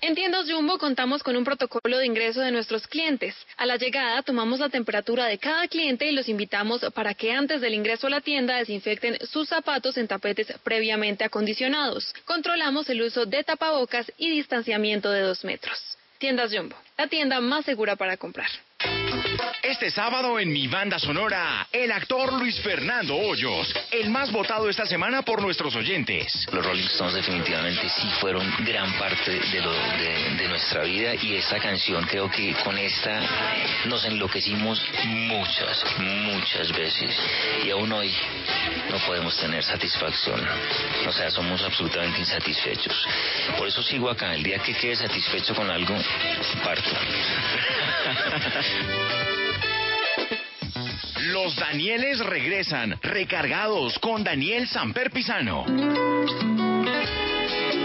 En tiendas Jumbo contamos con un protocolo de ingreso de nuestros clientes. A la llegada tomamos la temperatura de cada cliente y los invitamos para que antes del ingreso a la tienda desinfecten sus zapatos en tapetes previamente acondicionados. Controlamos el uso de tapabocas y distanciamiento de dos metros. Tiendas Jumbo, la tienda más segura para comprar. Este sábado en mi banda sonora, el actor Luis Fernando Hoyos, el más votado esta semana por nuestros oyentes. Los Rolling Stones definitivamente sí fueron gran parte de, lo, de, de nuestra vida y esta canción creo que con esta nos enloquecimos muchas, muchas veces y aún hoy no podemos tener satisfacción. O sea, somos absolutamente insatisfechos. Por eso sigo acá. El día que quede satisfecho con algo, parto. Los Danieles regresan, recargados con Daniel Samper Pisano.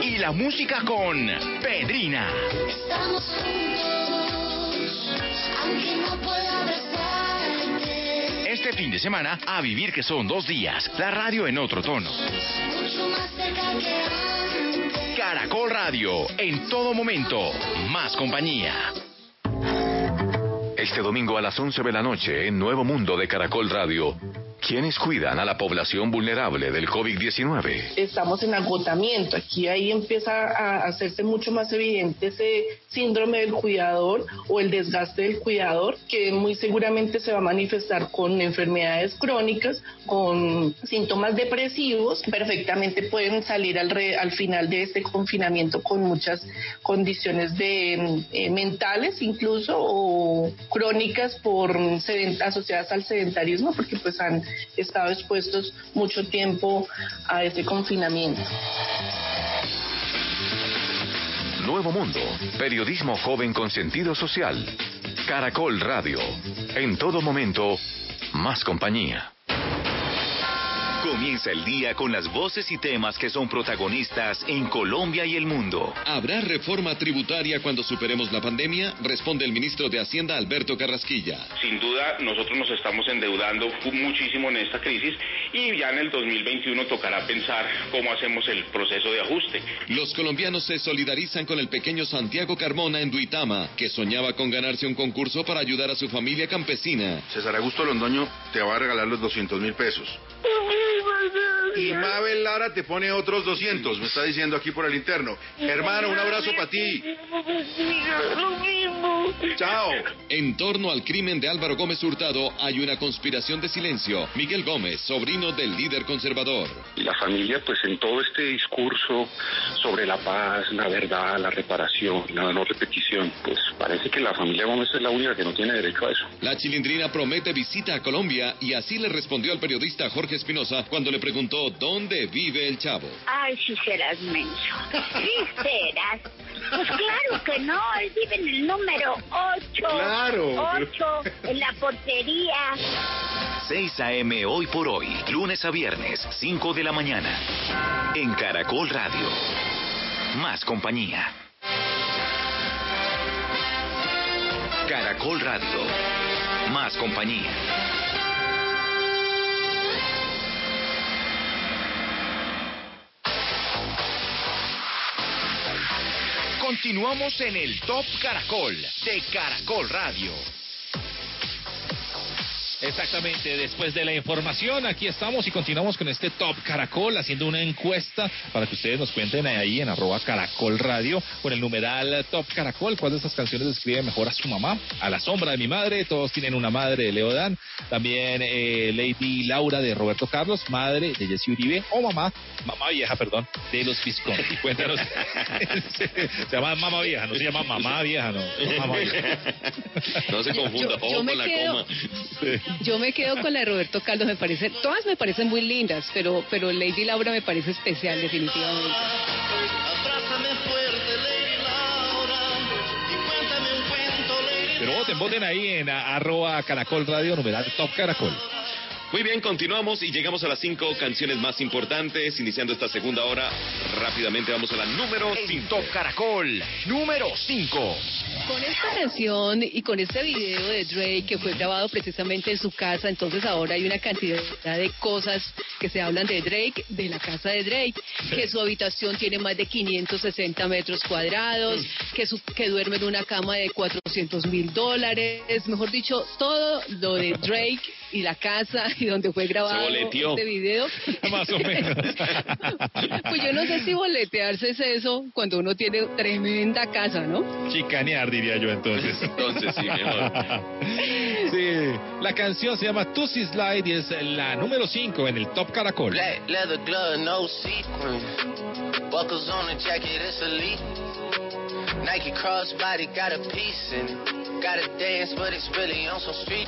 Y la música con Pedrina. Estamos juntos, aunque no pueda. Este fin de semana, a vivir que son dos días, la radio en otro tono. Mucho más cerca que antes. Caracol Radio, en todo momento, más compañía. Este domingo a las 11 de la noche en Nuevo Mundo de Caracol Radio. ¿Quiénes cuidan a la población vulnerable del COVID-19? estamos en agotamiento. Aquí ahí empieza a hacerse mucho más evidente ese síndrome del cuidador o el desgaste del cuidador, que muy seguramente se va a manifestar con enfermedades crónicas, con síntomas depresivos. Perfectamente pueden salir al, re- al final de este confinamiento con muchas condiciones de eh, mentales incluso o crónicas por seden- asociadas al sedentarismo, porque pues han estado expuestos mucho tiempo a ese confinamiento. Nuevo Mundo, periodismo joven con sentido social. Caracol Radio, en todo momento, más compañía. Comienza el día con las voces y temas que son protagonistas en Colombia y el mundo. ¿Habrá reforma tributaria cuando superemos la pandemia? Responde el ministro de Hacienda Alberto Carrasquilla. Sin duda, nosotros nos estamos endeudando muchísimo en esta crisis y ya en el 2021 tocará pensar cómo hacemos el proceso de ajuste. Los colombianos se solidarizan con el pequeño Santiago Carmona en Duitama, que soñaba con ganarse un concurso para ayudar a su familia campesina. César Augusto Londoño te va a regalar los 200 mil pesos. Y Mabel Lara te pone otros 200, me está diciendo aquí por el interno. Hermano, un abrazo para ti. Chao. En torno al crimen de Álvaro Gómez Hurtado hay una conspiración de silencio. Miguel Gómez, sobrino del líder conservador. Y la familia, pues en todo este discurso sobre la paz, la verdad, la reparación, la no repetición, pues parece que la familia Gómez es la única que no tiene derecho a eso. La chilindrina promete visita a Colombia y así le respondió al periodista Jorge Espinosa cuando le preguntó dónde vive el chavo. Ay, si serás menso. Si serás. Pues claro que no, él vive en el número 8. Claro. 8, en la portería. 6 a.m. hoy por hoy, lunes a viernes, 5 de la mañana. En Caracol Radio. Más compañía. Caracol Radio. Más compañía. Continuamos en el Top Caracol de Caracol Radio. Exactamente, después de la información, aquí estamos y continuamos con este Top Caracol haciendo una encuesta para que ustedes nos cuenten ahí en arroba Caracol Radio con el numeral Top Caracol, cuál de estas canciones describe mejor a su mamá, a la sombra de mi madre, todos tienen una madre de Leo Dan, también eh, Lady Laura de Roberto Carlos, madre de Jessy Uribe, o mamá, mamá vieja, perdón, de los Visconti. Cuéntanos, se, se llama mamá vieja, no se llama mamá vieja, no, mamá vieja. No se confunda, Yo- yo ojo con la quedo- coma. Yo me quedo con la de Roberto Carlos, me parece, todas me parecen muy lindas, pero, pero Lady Laura me parece especial definitivamente. Pero voten, voten ahí en a- arroba Caracol Radio, numeral Top Caracol. Muy bien, continuamos y llegamos a las cinco canciones más importantes. Iniciando esta segunda hora, rápidamente vamos a la número En Top Caracol, número 5. Con esta canción y con este video de Drake que fue grabado precisamente en su casa, entonces ahora hay una cantidad de cosas que se hablan de Drake, de la casa de Drake, que su habitación tiene más de 560 metros cuadrados, que, su, que duerme en una cama de 400 mil dólares, mejor dicho, todo lo de Drake y la casa y donde fue grabado este video. Más o menos. Pues yo no sé si boletearse es eso cuando uno tiene tremenda casa, ¿no? Chicanear, diría yo entonces. Entonces, sí, mejor. Sí, la canción se llama Tussy Slide y es la número 5 en el Top Caracol. Black leather glove, no sequin. Buckles on the jacket, it's elite. Nike crossbody got a piece in it. Gotta dance, but it's really on some street.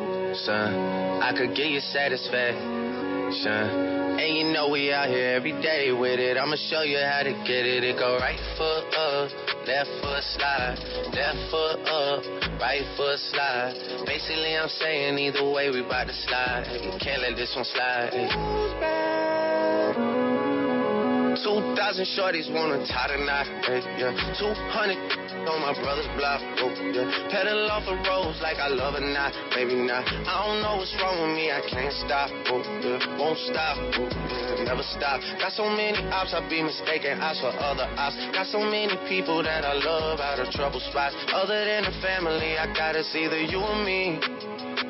I could get you satisfaction. And you know we out here every day with it. I'ma show you how to get it. It go right foot up, left foot slide, left foot up, right foot slide. Basically, I'm saying either way, we bout to slide. Can't let this one slide. 2,000 shorties wanna tie the knot, hey, yeah. 200 on my brother's block, oh, yeah. Pedal off the roads like I love it, not, maybe not. I don't know what's wrong with me, I can't stop, oh, yeah. Won't stop, oh, yeah. Never stop. Got so many ops, I be mistaken ops for other ops. Got so many people that I love out of trouble spots. Other than the family, I got it's either you or me.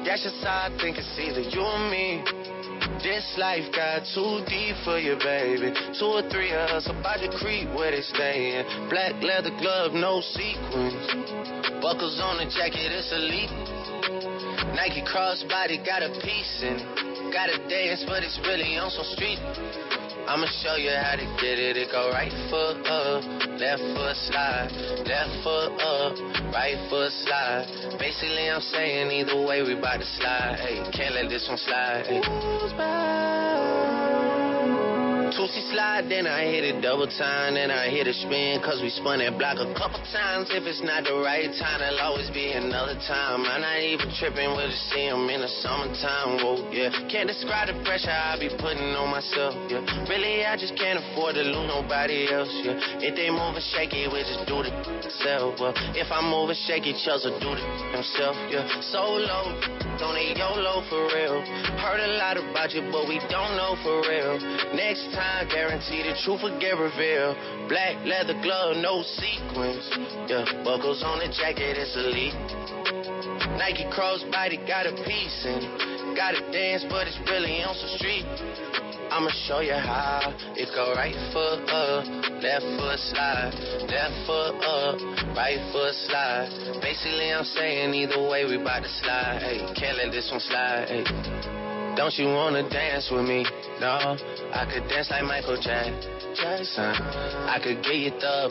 That's just how I think it's either you or me. This life got too deep for you, baby. Two or three of us about to creep where they stayin'. Black leather glove, no sequins. Buckles on the jacket, it's elite. Nike crossbody got a piece in it. Gotta dance, but it's really on some street. I'ma show you how to get it. It go right foot up, left foot slide, left foot up, right foot slide. Basically, I'm saying either way, we bout to slide. Hey, can't let this one slide. Hey. Tootsie slide, then I hit it double time, then I hit a spin, cause we spun that block a couple times. If it's not the right time, there'll always be another time. I'm not even tripping, we'll just see in the summertime, whoa, yeah. Can't describe the pressure I be putting on myself, yeah. Really, I just can't afford to lose nobody else, yeah. If they moving shaky, we just do the self, well. If I'm moving shaky, Chubbs will do the himself, yeah. Solo, don't need YOLO for real. Heard a lot about you, but we don't know for real. Next time, guarantee the truth will get revealed. Black leather glove, no sequins. Yeah, buckles on the jacket, it's elite. Nike crossbody got a piece it. Gotta dance, but it's really on some street. I'ma show you how. It go right foot up, left foot slide, left foot up, right foot slide. Basically, I'm saying either way, we bout to slide. Hey, can't let this one slide. Don't you wanna dance with me? No, I could dance like Michael Jackson. I could get you the.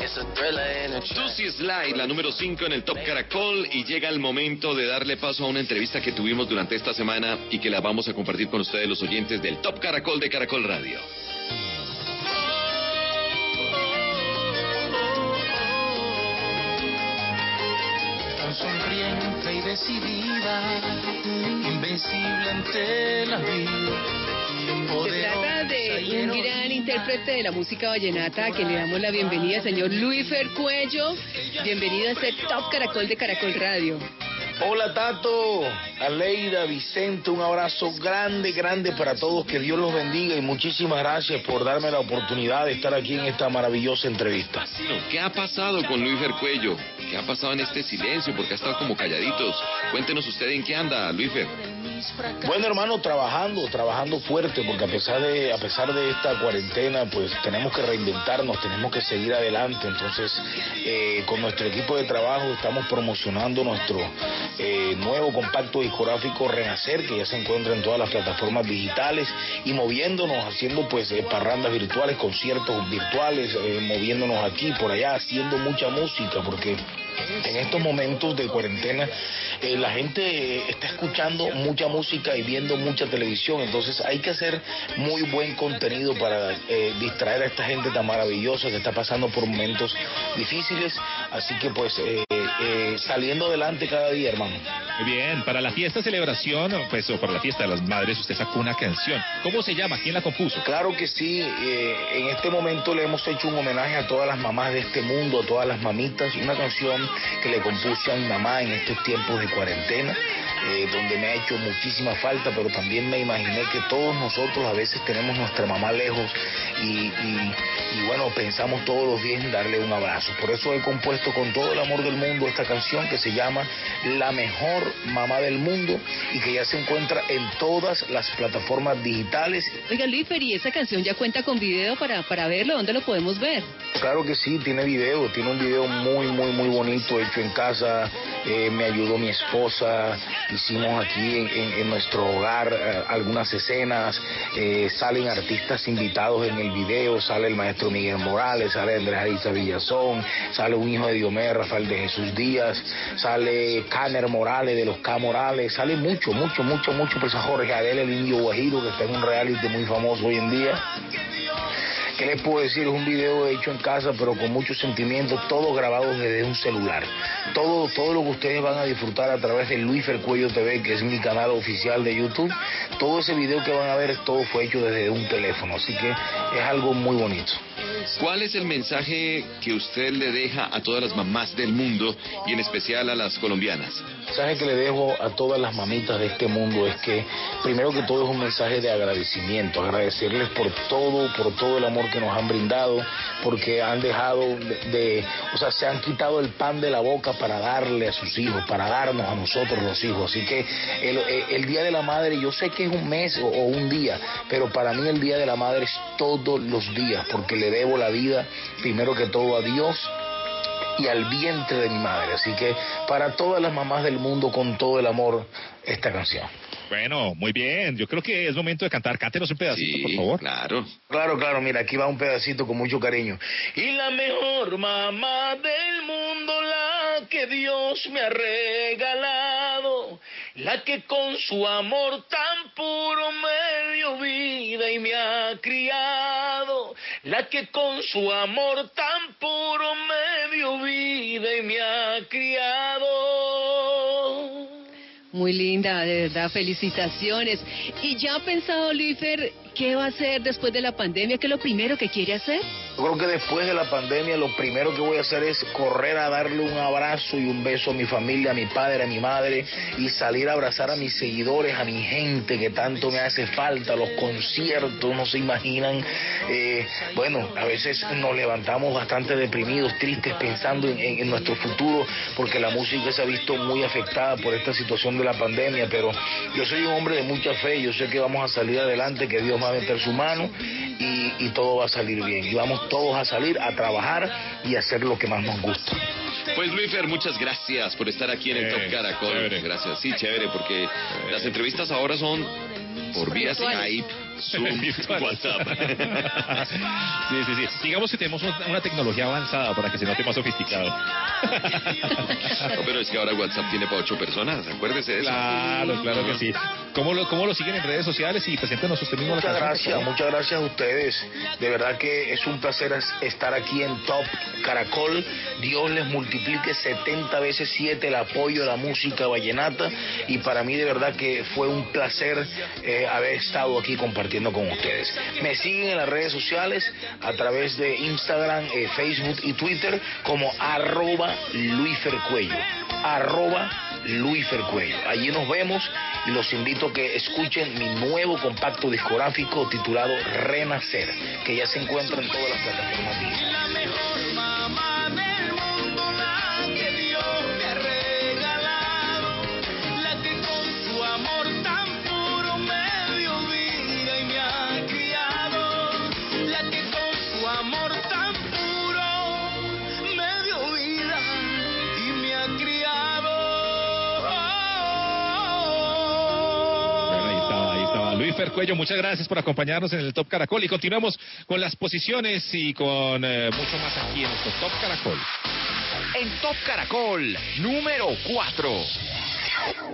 It's a thriller a Lucy Slide, la número 5 en el Top Caracol y llega el momento de darle paso a una entrevista que tuvimos durante esta semana y que la vamos a compartir con ustedes los oyentes del Top Caracol de Caracol Radio. Decidida, invencible ante la vida. Se trata de un gran intérprete de la música vallenata a quien le damos la bienvenida, señor Luis Fer Cuello. Bienvenido a este Top Caracol de Caracol Radio. Hola Tato, Aleida, Vicente, un abrazo grande, grande para todos, que Dios los bendiga y muchísimas gracias por darme la oportunidad de estar aquí en esta maravillosa entrevista. ¿Qué ha pasado con Luis Vercuello? ¿Qué ha pasado en este silencio? Porque ha estado como calladitos. Cuéntenos usted en qué anda, Luis Ver. Bueno hermano, trabajando, trabajando fuerte, porque a pesar de, a pesar de esta cuarentena, pues tenemos que reinventarnos, tenemos que seguir adelante. Entonces, eh, con nuestro equipo de trabajo estamos promocionando nuestro eh, nuevo compacto discográfico Renacer, que ya se encuentra en todas las plataformas digitales, y moviéndonos, haciendo pues eh, parrandas virtuales, conciertos virtuales, eh, moviéndonos aquí, por allá, haciendo mucha música, porque en estos momentos de cuarentena eh, la gente eh, está escuchando mucha música y viendo mucha televisión, entonces hay que hacer muy buen contenido para eh, distraer a esta gente tan maravillosa que está pasando por momentos difíciles, así que pues eh, eh, saliendo adelante cada día, hermano. Muy bien, para la fiesta celebración, pues, o para la fiesta de las madres, usted sacó una canción. ¿Cómo se llama? ¿Quién la compuso? Claro que sí, eh, en este momento le hemos hecho un homenaje a todas las mamás de este mundo, a todas las mamitas, una canción que le compuse a mi mamá en estos tiempos de cuarentena, eh, donde me ha hecho muchísima falta, pero también me imaginé que todos nosotros a veces tenemos nuestra mamá lejos y, y- y bueno, pensamos todos los días en darle un abrazo. Por eso he compuesto con todo el amor del mundo esta canción que se llama La mejor mamá del mundo y que ya se encuentra en todas las plataformas digitales Oiga, Luis ¿y esa canción ya cuenta con video para, para verlo? ¿Dónde lo podemos ver? Claro que sí, tiene video, tiene un video muy, muy, muy bonito hecho en casa. eh, me ayudó mi esposa, hicimos aquí en, en- nuestro hogar eh, algunas escenas. eh, salen artistas invitados en el video, sale el maestro Miguel Morales, sale Andrés Ariza Villazón, sale un hijo de Diomedes, Rafael de Jesús Díaz, sale Caner Morales de los K Morales, sale mucho, mucho, mucho, mucho, pues a Jorge Adel, el indio guajiro, que está en un reality muy famoso hoy en día. ¿qué les puedo decir? Es un video hecho en casa, pero con mucho sentimiento, todo grabado desde un celular. Todo, todo lo que ustedes van a disfrutar a través de Luis Fercuello Que es mi canal oficial de YouTube, todo ese video que van a ver, todo fue hecho desde un teléfono, así que es algo muy bonito. ¿Cuál es el mensaje que usted le deja a todas las mamás del mundo y en especial a las colombianas? El mensaje que le dejo a todas las mamitas de este mundo es que primero que todo es un mensaje de agradecimiento, agradecerles por todo, por todo el amor que nos han brindado, porque han dejado de, o sea, se han quitado el pan de la boca para darle a sus hijos, para darnos a nosotros los hijos. Así que el, el Día de la Madre, yo sé que es un mes o un día, pero para mí el Día de la Madre es todos los días, porque le debo la vida primero que todo a Dios y al vientre de mi madre. Así que para todas las mamás del mundo, con todo el amor, esta canción. Bueno, muy bien. Yo creo que es momento de cantar. Cántenos un pedacito, por favor. Claro. Claro, claro, mira, aquí va un pedacito con mucho cariño. Y la mejor mamá del mundo, la que Dios me ha regalado, la que con su amor tan puro me dio vida y me ha criado, la que con su amor tan puro me dio vida y me ha criado. Muy linda, de verdad, felicitaciones. ¿Y ya ha pensado, Luifer, qué va a hacer después de la pandemia? ¿Qué es lo primero que quiere hacer? Yo creo que después de la pandemia lo primero que voy a hacer es correr a darle un abrazo y un beso a mi familia, a mi padre, a mi madre y salir a abrazar a mis seguidores, a mi gente que tanto me hace falta, los conciertos, no se imaginan. Eh, bueno, a veces nos levantamos bastante deprimidos, tristes, pensando en, en- en nuestro futuro porque la música se ha visto muy afectada por esta situación de la pandemia, pero yo soy un hombre de mucha fe, yo sé que vamos a salir adelante, que Dios va a meter su mano y, y todo va a salir bien. Y vamos todos a salir a trabajar y a hacer lo que más nos gusta. Pues Luifer, muchas gracias por estar aquí en el Top Caracol. Gracias, sí, chévere, porque las entrevistas ahora son por vía. Skype, Zoom. WhatsApp. Sí, sí, sí. Digamos que tenemos una, una tecnología avanzada para que se note más sofisticado. No, pero es que ahora WhatsApp tiene para ocho personas, acuérdese de eso. Claro, claro que sí. ¿Cómo lo, cómo lo siguen en redes sociales? Y preséntanos usted mismo la Muchas canción, por gracias, muchas gracias a ustedes. De verdad que es un placer es- estar aquí en Top Caracol. Dios les multiplique 70 veces 7 el apoyo a la música vallenata. Y para mí de verdad que fue un placer eh, haber estado aquí compartiendo con ustedes. Me siguen en las redes sociales a través de Instagram, eh, Facebook y Twitter como arroba Luis Fercuello. Arroba Luis Fercuello. Allí nos vemos y los invito a que escuchen mi nuevo compacto discográfico titulado Renacer, que ya se encuentra en todas las plataformas. Fercuello, muchas gracias por acompañarnos en el Top Caracol y continuamos con las posiciones y con eh, mucho más aquí en nuestro Top Caracol. En Top Caracol, número 4.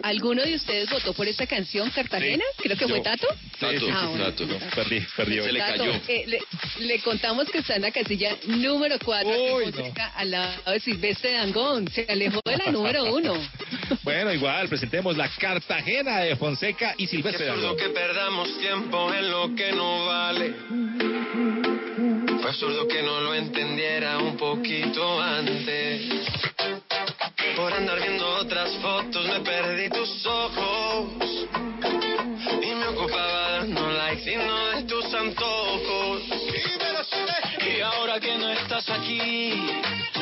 ¿Alguno de ustedes votó por esta canción, Cartagena? Creo que fue Yo. Tato. Tato, Ah, bueno. Tato. Perdí, perdí hoy. Se le Tato, cayó. eh, le, le contamos que está en la casilla número 4 Uy, no. al lado de Silvestre Dangón. Se alejó de la número 1. Bueno, igual, presentemos la Cartagena de Fonseca y Silvestre Dangond. que perdamos tiempo en lo que no vale. Fue absurdo que no lo entendiera un poquito antes. Por andar viendo otras fotos me perdí tus ojos. Y me ocupaba dando likes y no de tus antojos. Y ahora que no estás aquí,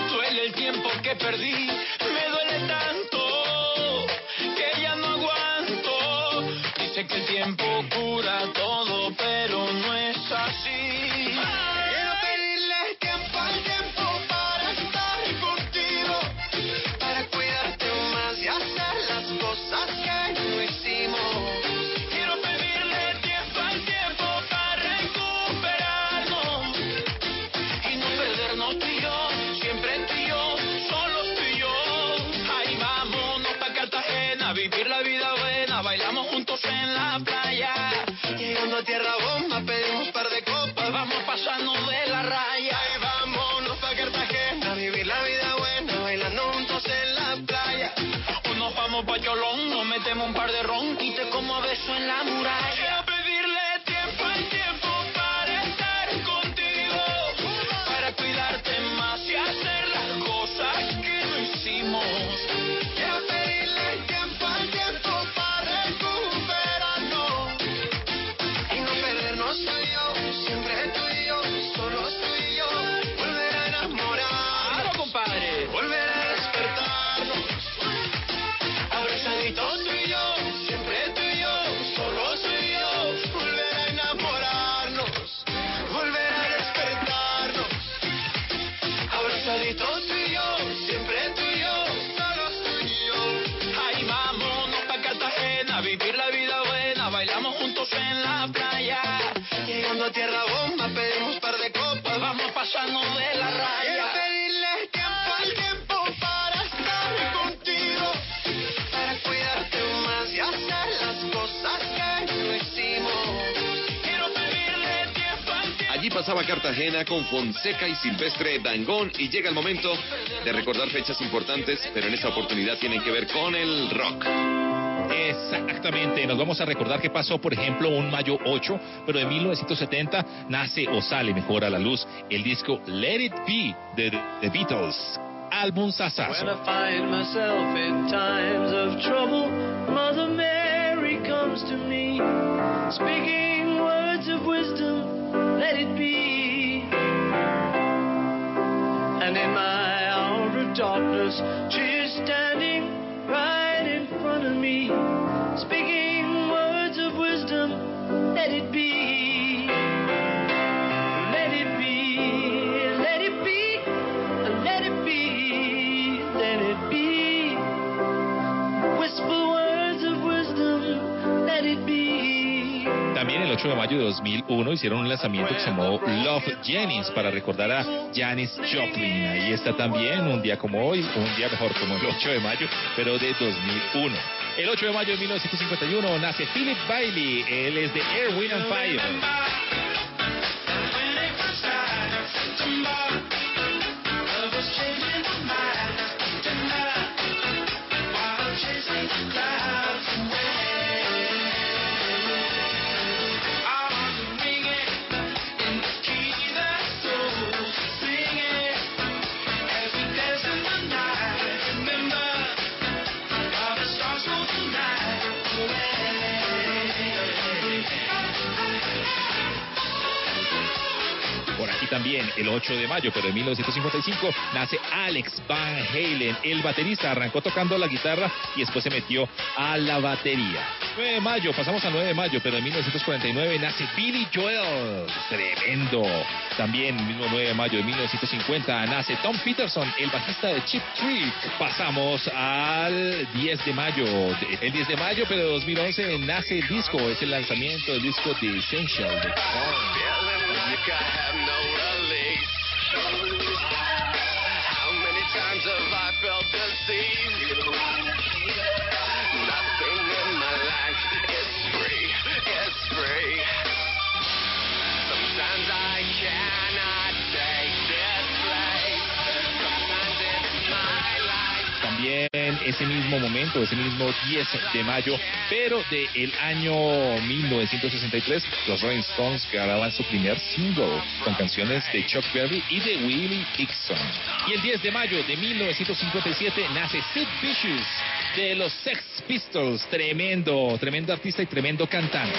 duele el tiempo que perdí. Me duele tanto que ya no aguanto. Dice que el tiempo cura todo, pero no es así. En la playa. Llegando a tierra bomba, pedimos par de copas, vamos pasando de la raya. Ay, vámonos pa' Cartagena, vivir la vida buena, bailando juntos en la playa. O nos vamos pa' Cholón, nos metemos un par de ron y te como a beso en la muralla. Tierra bomba, pedimos par de copas, vamos pasando de la raya. Quiero pedirle tiempo al tiempo para estar contigo, para cuidarte más y hacer las cosas que no hicimos. Quiero pedirle tiempo al tiempo. Allí pasaba Cartagena con Fonseca y Silvestre Dangón y llega el momento de recordar fechas importantes, pero en esta oportunidad tienen que ver con el rock. Exactamente, nos vamos a recordar que pasó, por ejemplo, un mayo 8, pero de 1970 nace o sale mejor a la luz el disco Let It Be de The Beatles, álbum sasazo. I 8 de mayo de 2001 hicieron un lanzamiento que se llamó Love Jennings para recordar a Janis Joplin. Ahí está también un día como hoy, un día mejor como el 8 de mayo, pero de 2001. El 8 de mayo de 1951 nace Philip Bailey, él es de Air, Wind and Fire. Aquí también, el 8 de mayo, pero en 1955, nace Alex Van Halen. El baterista arrancó tocando la guitarra y después se metió a la batería. 9 de mayo, pasamos a 9 de mayo, pero en 1949 nace Billy Joel. Tremendo. También, el mismo 9 de mayo de 1950, nace Tom Peterson, el bajista de Chip Tree. Pasamos al 10 de mayo. El 10 de mayo, pero de 2011, nace disco. Es el lanzamiento del disco The Essential de. Have no release. How many times have I felt deceived? Nothing in my life is free, is free. Sometimes I cannot También ese mismo momento, ese mismo 10 de mayo, pero del año 1963, los Rolling Stones grababan su primer single con canciones de Chuck Berry y de Willie Dixon. Y el 10 de mayo de 1957 nace Sid Vicious de los Sex Pistols, tremendo, tremendo artista y tremendo cantante.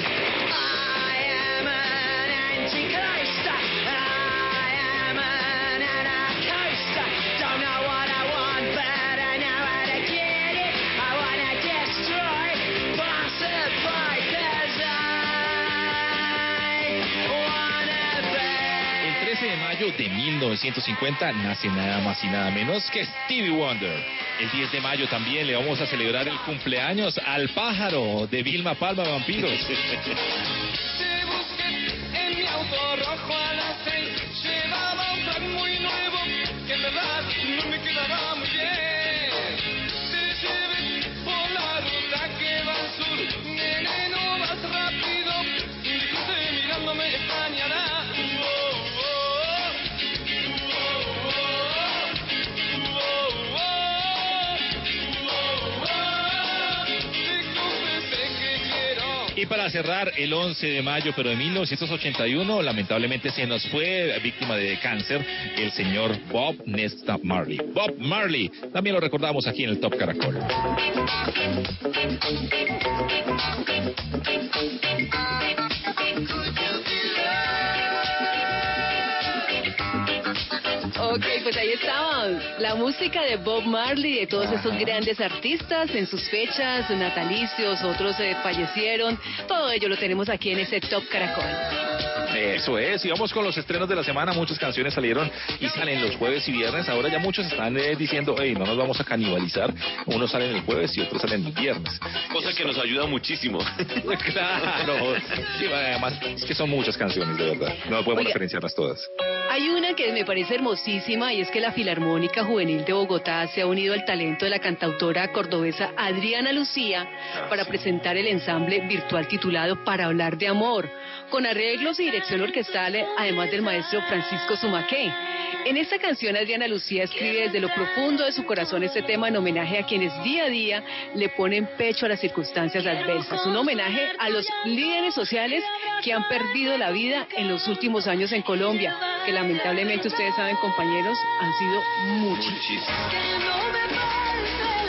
De mayo de 1950 nace nada más y nada menos que Stevie Wonder. El 10 de mayo también le vamos a celebrar el cumpleaños al pájaro de Vilma Palma Vampiros. para cerrar el 11 de mayo, pero de 1981, lamentablemente se nos fue víctima de cáncer el señor Bob Nesta Marley. Bob Marley, también lo recordamos aquí en el Top Caracol. Ok, pues ahí estaba la música de Bob Marley, de todos esos grandes artistas en sus fechas natalicios, otros eh, fallecieron. Todo ello lo tenemos aquí en ese Top Caracol. Eso es, y vamos con los estrenos de la semana. Muchas canciones salieron y salen los jueves y viernes. Ahora ya muchos están eh, diciendo, hey, no nos vamos a canibalizar. Unos salen el jueves y otros salen el viernes. Cosa que nos ayuda muchísimo. claro. Sí, además, es que son muchas canciones, de verdad. No podemos Oiga. referenciarlas todas. Hay una que me parece hermosísima y es que la Filarmónica Juvenil de Bogotá se ha unido al talento de la cantautora cordobesa Adriana Lucía para presentar el ensamble virtual titulado Para hablar de amor, con arreglos y dirección orquestal, además del maestro Francisco Sumaqué. En esta canción Adriana Lucía escribe desde lo profundo de su corazón este tema en homenaje a quienes día a día le ponen pecho a las circunstancias adversas. Un homenaje a los líderes sociales que han perdido la vida en los últimos años en Colombia, que lamentablemente ustedes saben compañeros han sido muchísimos. Alzados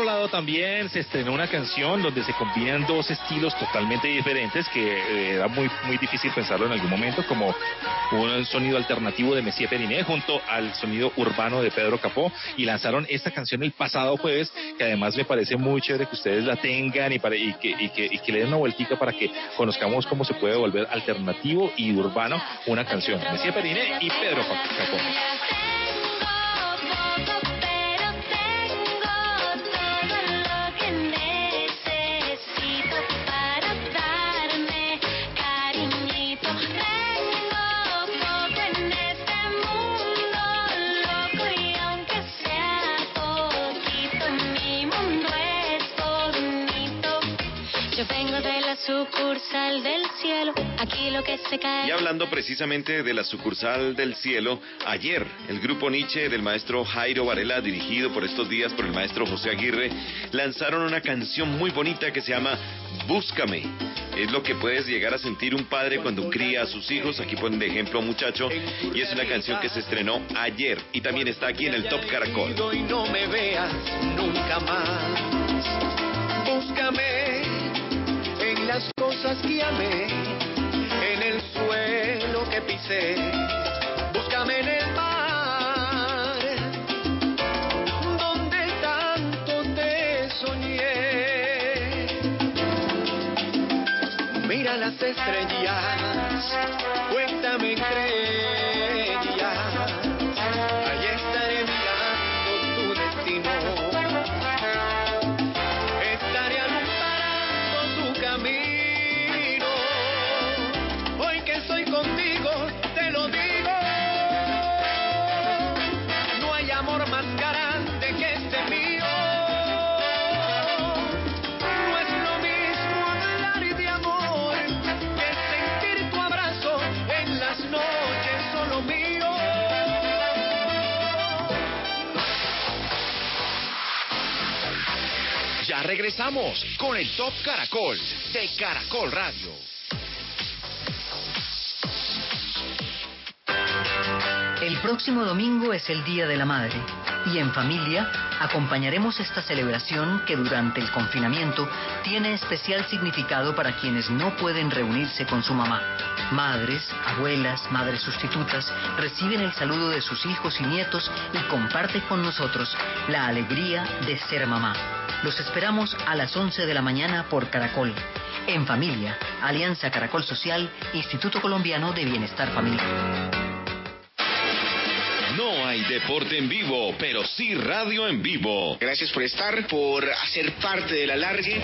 otro lado, también se estrenó una canción donde se combinan dos estilos totalmente diferentes que eh, era muy, muy difícil pensarlo en algún momento, como un sonido alternativo de Messier Periné junto al sonido urbano de Pedro Capó y lanzaron esta canción el pasado jueves, que además me parece muy chévere que ustedes la tengan y, para, y, que, y, que, y que le den una vueltica para que conozcamos cómo se puede volver alternativo y urbano una canción. Messier Periné y Pedro Capó. Sucursal del cielo, aquí lo que se cae. Y hablando precisamente de la sucursal del cielo, ayer el grupo Nietzsche del maestro Jairo Varela, dirigido por estos días por el maestro José Aguirre, lanzaron una canción muy bonita que se llama Búscame. Es lo que puedes llegar a sentir un padre cuando cría a sus hijos. Aquí ponen de ejemplo a un muchacho. Y es una canción que se estrenó ayer y también está aquí en el Top Caracol. y no me veas nunca más. Búscame las cosas que amé, en el suelo que pisé. Búscame en el mar, donde tanto te soñé. Mira las estrellas, cuéntame entre regresamos con el Top Caracol de Caracol Radio. El próximo domingo es el Día de la Madre. Y en familia acompañaremos esta celebración que durante el confinamiento tiene especial significado para quienes no pueden reunirse con su mamá. Madres, abuelas, madres sustitutas reciben el saludo de sus hijos y nietos y comparten con nosotros la alegría de ser mamá. Los esperamos a las 11 de la mañana por Caracol. En familia, Alianza Caracol Social, Instituto Colombiano de Bienestar Familiar. No hay deporte en vivo, pero sí radio en vivo. Gracias por estar, por hacer parte del alargue.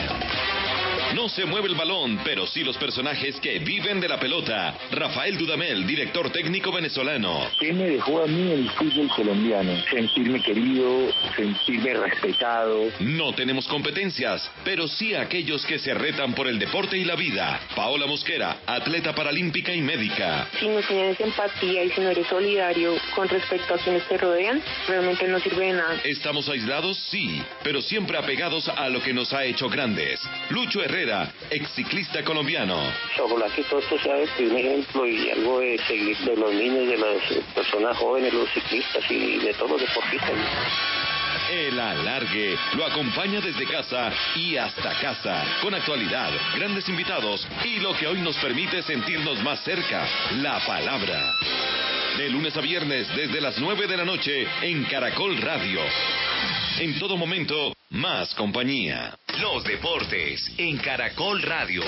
No se mueve el balón, pero sí los personajes que viven de la pelota. Rafael Dudamel, director técnico venezolano. ¿Qué me dejó a mí el fútbol colombiano? Sentirme querido, sentirme respetado. No tenemos competencias, pero sí aquellos que se retan por el deporte y la vida. Paola Mosquera, atleta paralímpica y médica. Si no tienes empatía y si no eres solidario con respecto a quienes te rodean, realmente no sirve de nada. ¿Estamos aislados? Sí, pero siempre apegados a lo que nos ha hecho grandes. Lucho Herrera, ex ciclista colombiano. Que todo esto sea este, un ejemplo y algo de seguir de los niños, de las personas jóvenes, los ciclistas y de todos los deportistas. El alargue lo acompaña desde casa y hasta casa, con actualidad, grandes invitados y lo que hoy nos permite sentirnos más cerca, la palabra. De lunes a viernes desde las 9 de la noche en Caracol Radio. En todo momento, más compañía. Los deportes en Caracol Radio.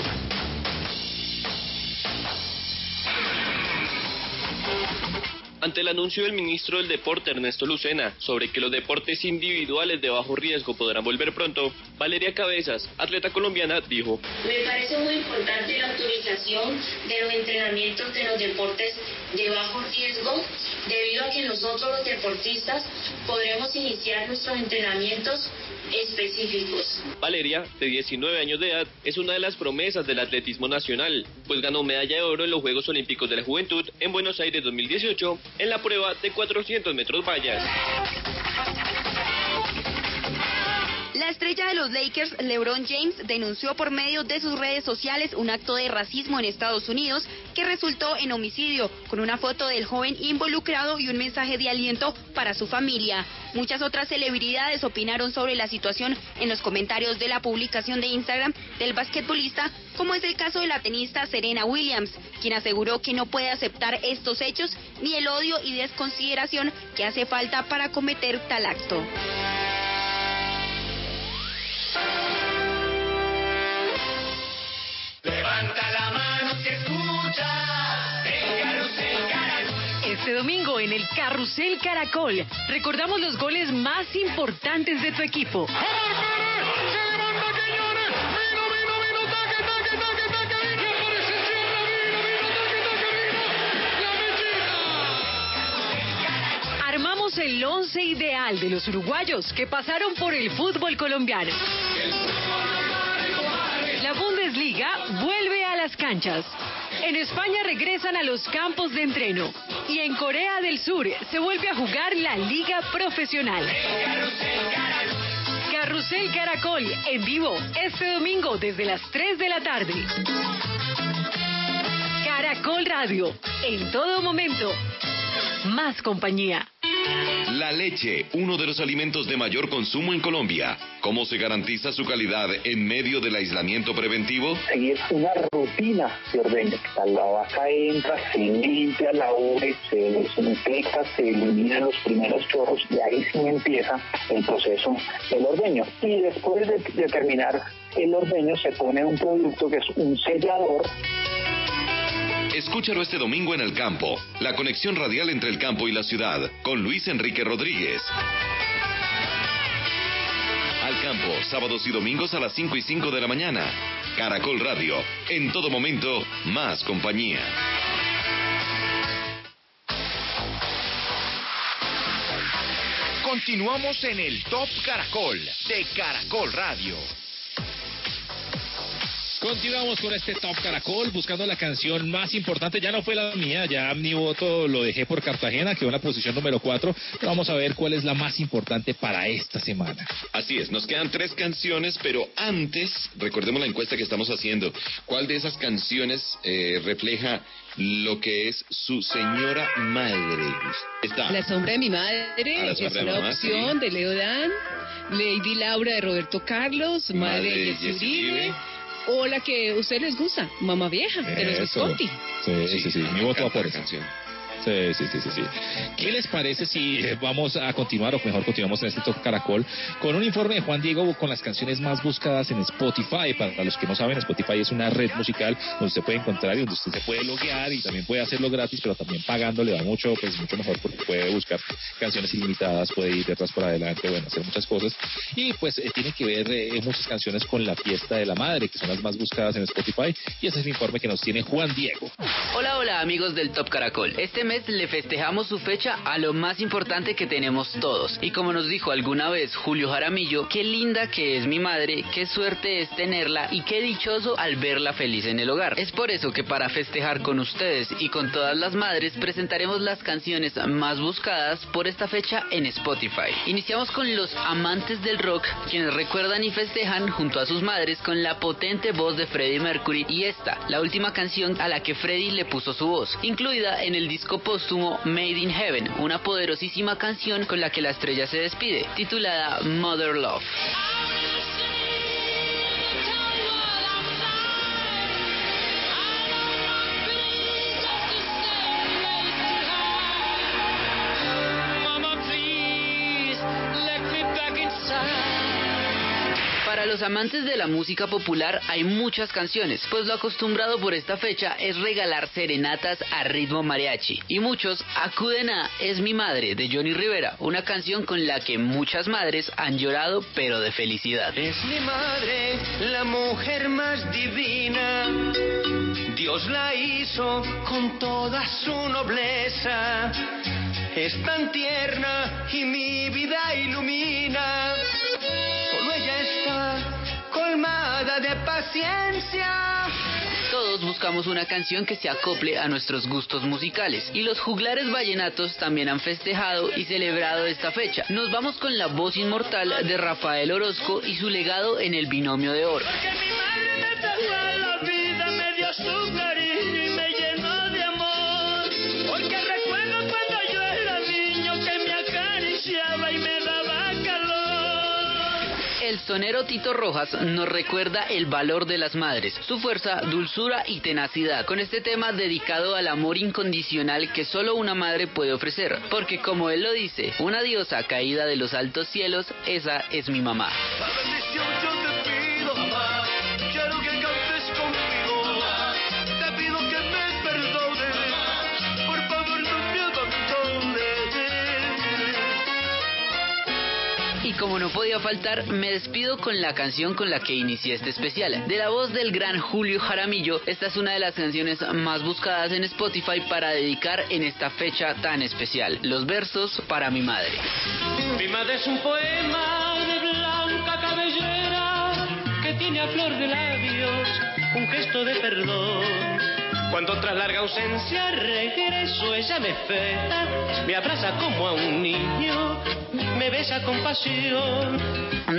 Ante el anuncio del ministro del Deporte Ernesto Lucena sobre que los deportes individuales de bajo riesgo podrán volver pronto, Valeria Cabezas, atleta colombiana, dijo: Me parece muy importante la autorización de los entrenamientos de los deportes de bajo riesgo, debido a que nosotros los deportistas podremos iniciar nuestros entrenamientos específicos. Valeria, de 19 años de edad, es una de las promesas del atletismo nacional, pues ganó medalla de oro en los Juegos Olímpicos de la Juventud en Buenos Aires 2018 en la prueba de 400 metros vallas. La estrella de los Lakers, LeBron James, denunció por medio de sus redes sociales un acto de racismo en Estados Unidos que resultó en homicidio, con una foto del joven involucrado y un mensaje de aliento para su familia. Muchas otras celebridades opinaron sobre la situación en los comentarios de la publicación de Instagram del basquetbolista, como es el caso de la tenista Serena Williams, quien aseguró que no puede aceptar estos hechos ni el odio y desconsideración que hace falta para cometer tal acto. Levanta la mano si escucha el carrusel Caracol. Este domingo en el Carrusel Caracol recordamos los goles más importantes de tu equipo. El once ideal de los uruguayos que pasaron por el fútbol colombiano. La Bundesliga vuelve a las canchas. En España regresan a los campos de entreno. Y en Corea del Sur se vuelve a jugar la Liga Profesional. Carrusel Caracol en vivo este domingo desde las 3 de la tarde. Caracol Radio, en todo momento, más compañía. La leche, uno de los alimentos de mayor consumo en Colombia. ¿Cómo se garantiza su calidad en medio del aislamiento preventivo? Seguir una rutina de ordeño. La vaca entra, se limpia la ubre, se desinfecta, se eliminan los primeros chorros y ahí sí empieza el proceso del ordeño. Y después de, de terminar el ordeño se pone un producto que es un sellador Escúchalo este domingo en el campo. La conexión radial entre el campo y la ciudad, con Luis Enrique Rodríguez. Al campo, sábados y domingos a las 5 y 5 de la mañana. Caracol Radio, en todo momento, más compañía. Continuamos en el Top Caracol de Caracol Radio. Continuamos con este Top Caracol, buscando la canción más importante. Ya no fue la mía, ya mi voto lo dejé por Cartagena, quedó en la posición número 4. Pero vamos a ver cuál es la más importante para esta semana. Así es, nos quedan tres canciones, pero antes, recordemos la encuesta que estamos haciendo. ¿Cuál de esas canciones eh, refleja lo que es su señora madre? Está. La sombra de mi madre Ah, La es una mamá, opción de Leo Dan, Lady Laura de Roberto Carlos, Madre Madre de Uribe. O la que a ustedes les gusta, Mamá Vieja, de los Eso. Visconti. Sí, sí, sí, mi voto va por esa. canción. Sí, sí, sí, sí. ¿Qué les parece si eh, vamos a continuar, o mejor continuamos en este Top Caracol, con un informe de Juan Diego con las canciones más buscadas en Spotify? Para los que no saben, Spotify es una red musical donde usted puede encontrar y donde usted se puede loguear y también puede hacerlo gratis, pero también pagando le da mucho, pues mucho mejor porque puede buscar canciones ilimitadas, puede ir detrás por adelante, bueno, hacer muchas cosas. Y pues eh, tiene que ver eh, muchas canciones con la fiesta de la madre, que son las más buscadas en Spotify. Y ese es el informe que nos tiene Juan Diego. Hola, hola amigos del Top Caracol. Este mes le festejamos su fecha a lo más importante que tenemos todos. Y como nos dijo alguna vez Julio Jaramillo, qué linda que es mi madre, qué suerte es tenerla y qué dichoso al verla feliz en el hogar. Es por eso que para festejar con ustedes y con todas las madres presentaremos las canciones más buscadas por esta fecha en Spotify. Iniciamos con los amantes del rock, quienes recuerdan y festejan junto a sus madres con la potente voz de Freddie Mercury y esta, la última canción a la que Freddie le puso su voz, incluida en el disco póstumo Made in Heaven, una poderosísima canción con la que la estrella se despide, titulada Mother Love. Para los amantes de la música popular hay muchas canciones, pues lo acostumbrado por esta fecha es regalar serenatas a ritmo mariachi. Y muchos acuden a Es mi madre de Johnny Rivera, una canción con la que muchas madres han llorado pero de felicidad. Es mi madre, la mujer más divina. Dios la hizo con toda su nobleza. Es tan tierna y mi vida ilumina. Paciencia. Todos buscamos una canción que se acople a nuestros gustos musicales y los juglares vallenatos también han festejado y celebrado esta fecha. Nos vamos con la voz inmortal de Rafael Orozco y su legado en el binomio de oro. El sonero Tito Rojas nos recuerda el valor de las madres, su fuerza, dulzura y tenacidad, con este tema dedicado al amor incondicional que solo una madre puede ofrecer, porque como él lo dice, una diosa caída de los altos cielos, esa es mi mamá. Y como no podía faltar, me despido con la canción con la que inicié este especial. De la voz del gran Julio Jaramillo, esta es una de las canciones más buscadas en Spotify para dedicar en esta fecha tan especial. Los versos para mi madre. Mi madre es un poema de blanca cabellera que tiene a flor de labios un gesto de perdón. Cuando tras larga ausencia regreso, ella me espera, me abraza como a un niño, me besa con pasión.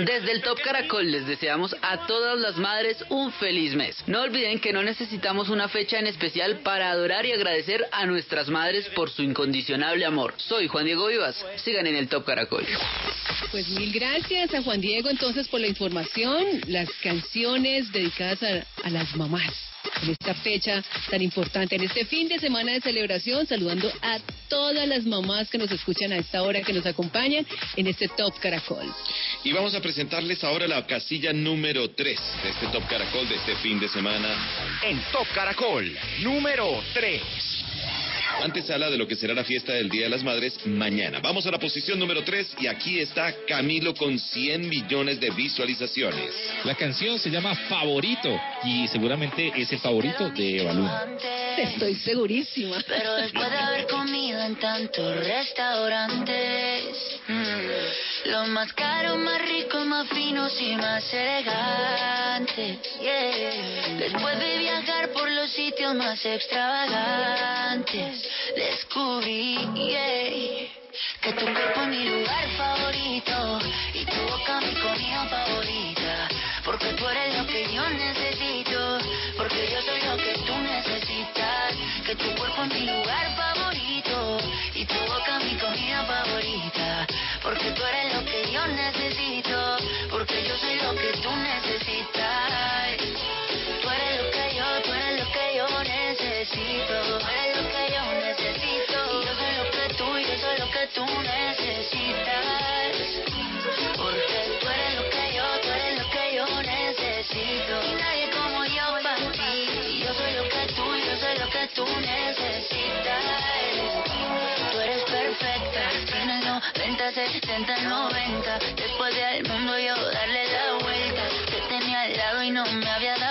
Desde el Top Caracol les deseamos a todas las madres un feliz mes. No olviden que no necesitamos una fecha en especial para adorar y agradecer a nuestras madres por su incondicionable amor. Soy Juan Diego Vivas. Sigan en el Top Caracol. Pues mil gracias a Juan Diego entonces por la información, las canciones dedicadas a, a las mamás en esta fecha tan importante, en este fin de semana de celebración, saludando a todas las mamás que nos escuchan a esta hora, que nos acompañan en este Top Caracol. Y vamos a presentarles ahora la casilla número 3 de este Top Caracol de este fin de semana. En Top Caracol, número 3. Antes se habla de lo que será la fiesta del Día de las Madres mañana. Vamos a la posición número 3 y aquí está Camilo con 100 millones de visualizaciones. La canción se llama Favorito y seguramente es el favorito de Balún. Estoy segurísima. Pero después de haber comido en tantos restaurantes, mm, Los más caros, más ricos, más finos y más elegantes. Yeah. Después de viajar por los sitios más extravagantes, descubrí que tu cuerpo es mi lugar favorito y tu boca mi comida favorita. Porque tú eres lo que yo necesito, porque yo soy lo que tú necesitas. Que tu cuerpo es mi lugar 90, 60, 90. Después de al mundo yo darle la vuelta. Te tenía al lado y no me había dado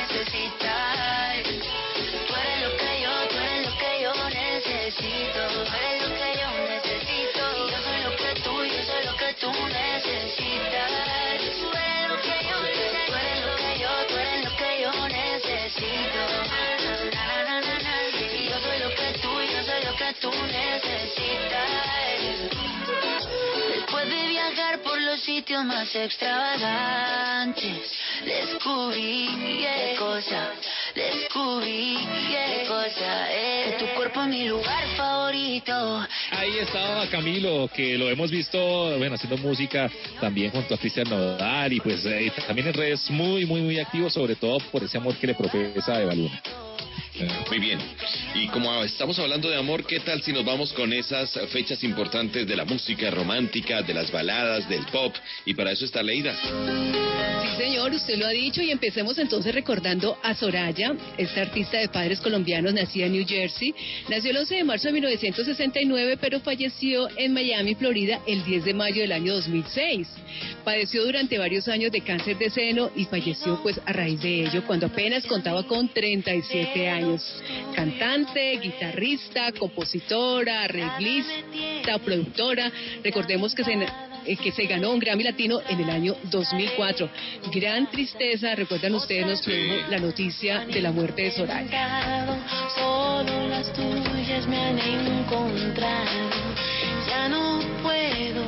Sitios más extravagantes, descubrí qué cosa, descubrí qué cosa tu cuerpo es mi lugar favorito. Ahí estaba Camilo, que lo hemos visto, bueno, haciendo música también junto a Cristian Nodal y pues eh, también en redes muy, muy, muy activo, sobre todo por ese amor que le profesa a Eva Luna. Muy bien. Y como estamos hablando de amor, ¿qué tal si nos vamos con esas fechas importantes de la música romántica, de las baladas, del pop? Y para eso está Leida. Sí, señor, usted lo ha dicho y empecemos entonces recordando a Soraya, esta artista de padres colombianos nacida en New Jersey. Nació el 11 de marzo de 1969, pero falleció en Miami, Florida, el 10 de mayo del año 2006. Padeció durante varios años de cáncer de seno y falleció pues a raíz de ello cuando apenas contaba con 37 años. Cantante, guitarrista, compositora, arreglista, productora. Recordemos que se eh, que se ganó un Grammy Latino en el año 2004. Gran tristeza, recuerdan ustedes, nos produjo la noticia de la muerte de Soraya. Solo las tuyas me han encontrado. Ya no puedo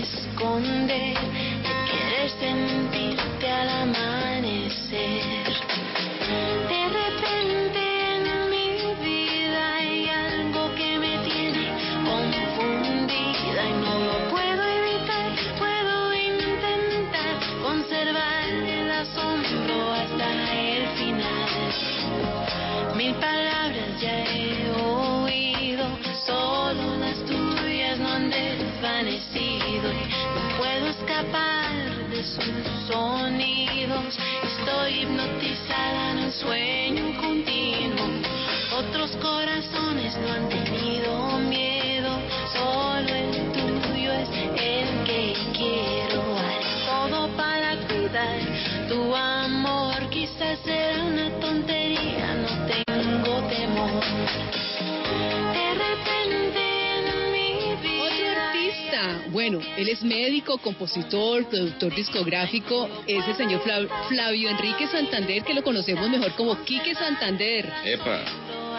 esconder que quieres sentirte al amanecer. Mil palabras ya he oído, solo las tuyas no han desvanecido. No puedo escapar de sus sonidos. Estoy hipnotizada en un sueño continuo. Otros corazones no han tenido miedo, solo el tuyo es el que quiero. Haré todo para cuidar tu amor. Quizás será una tontería, bueno, él es médico, compositor, productor discográfico, es el señor Fla- Flavio Enrique Santander, que lo conocemos mejor como Quique Santander. Epa.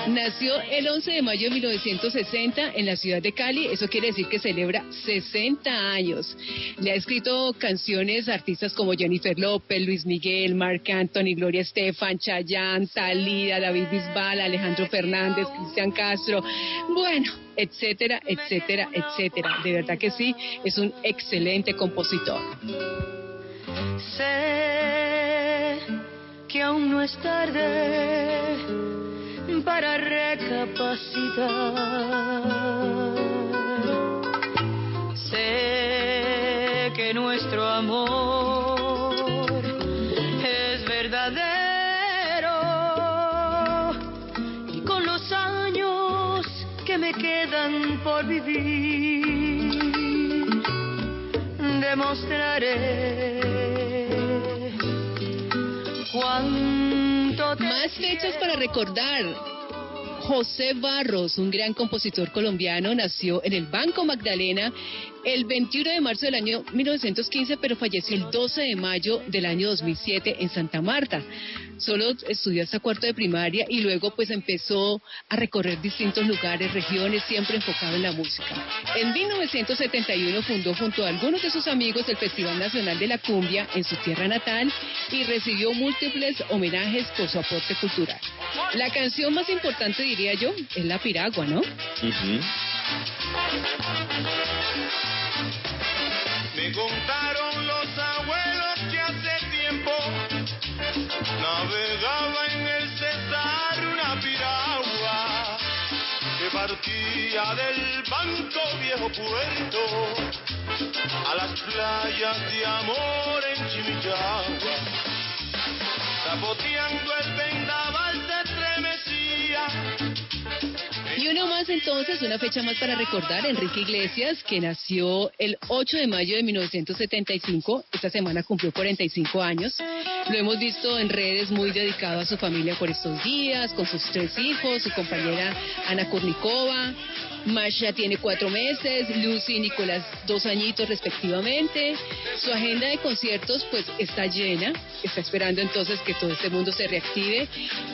Nació el 11 de mayo de 1960 en la ciudad de Cali, eso quiere decir que celebra 60 años. Le ha escrito canciones a artistas como Jennifer López, Luis Miguel, Marc Anthony, Gloria Estefan, Chayanne, Talía, David Bisbal, Alejandro Fernández, Cristian Castro, bueno, etcétera, etcétera, etcétera. De verdad que sí, es un excelente compositor. Sé que aún no es tarde para recapacitar. Sé que nuestro amor es verdadero y con los años que me quedan por vivir demostraré cuánto Más fechas para recordar. José Barros, un gran compositor colombiano, nació en el Banco Magdalena el 21 de marzo del año 1915, pero falleció el 12 de mayo del año 2007 en Santa Marta. Solo estudió hasta cuarto de primaria y luego pues empezó a recorrer distintos lugares, regiones, siempre enfocado en la música. En 1971 fundó junto a algunos de sus amigos el Festival Nacional de la Cumbia en su tierra natal y recibió múltiples homenajes por su aporte cultural. La canción más importante, diría yo, es La Piragua, ¿no? Me contaron los abuelos que hace tiempo navegaba en el Cesar una piragua que partía del banco viejo puerto a las playas de amor en Chimichagua. Zapoteando el vendaval Y uno más entonces, una fecha más para recordar, Enrique Iglesias, que nació el 8 de mayo de 1975, esta semana cumplió 45 años. Lo hemos visto en redes muy dedicado a su familia por estos días, con sus tres hijos, su compañera Ana Kurnikova. Masha tiene cuatro meses, Lucy y Nicolás dos añitos respectivamente. Su agenda de conciertos pues está llena, está esperando entonces que todo este mundo se reactive,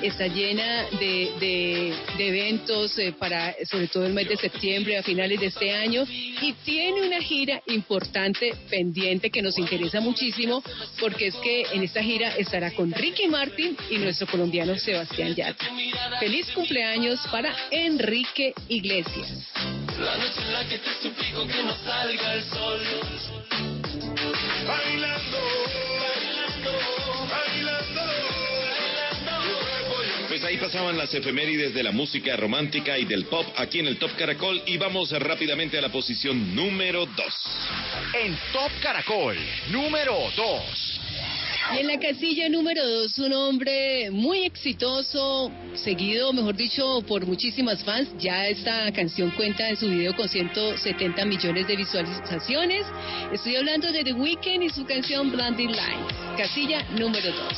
está llena de, de- eventos eh, para sobre todo el mes de septiembre a finales de este año y tiene una gira importante pendiente que nos interesa muchísimo porque es que en esta gira estará con Ricky Martin y nuestro colombiano Sebastián Yatra. Feliz cumpleaños para Enrique Iglesias. La noche en la que te suplico que no salga el sol. Bailando, bailando, bailando. Pues ahí pasaban las efemérides de la música romántica y del pop aquí en el Top Caracol y vamos rápidamente a la posición número 2. En Top Caracol, número 2. Y en la casilla número dos, un hombre muy exitoso, seguido, mejor dicho, por muchísimas fans. Ya esta canción cuenta en su video con 170 millones de visualizaciones. Estoy hablando de The Weeknd y su canción Blinding Lights. Casilla número dos.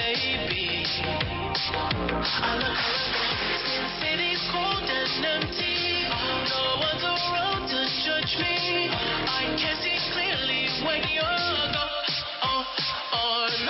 I look around, city's cold and empty. No one's around to judge me. I can see clearly when you're gone. Oh, oh, and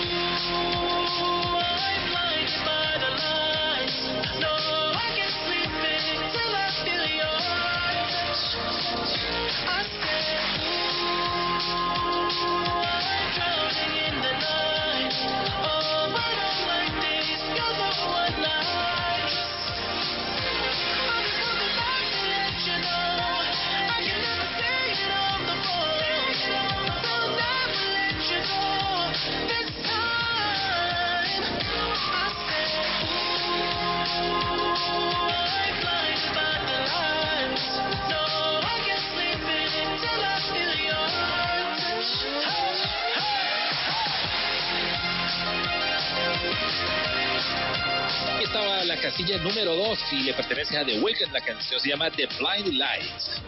Casilla número 2 y le pertenece a The Weeknd. La canción se llama The Blind Lights.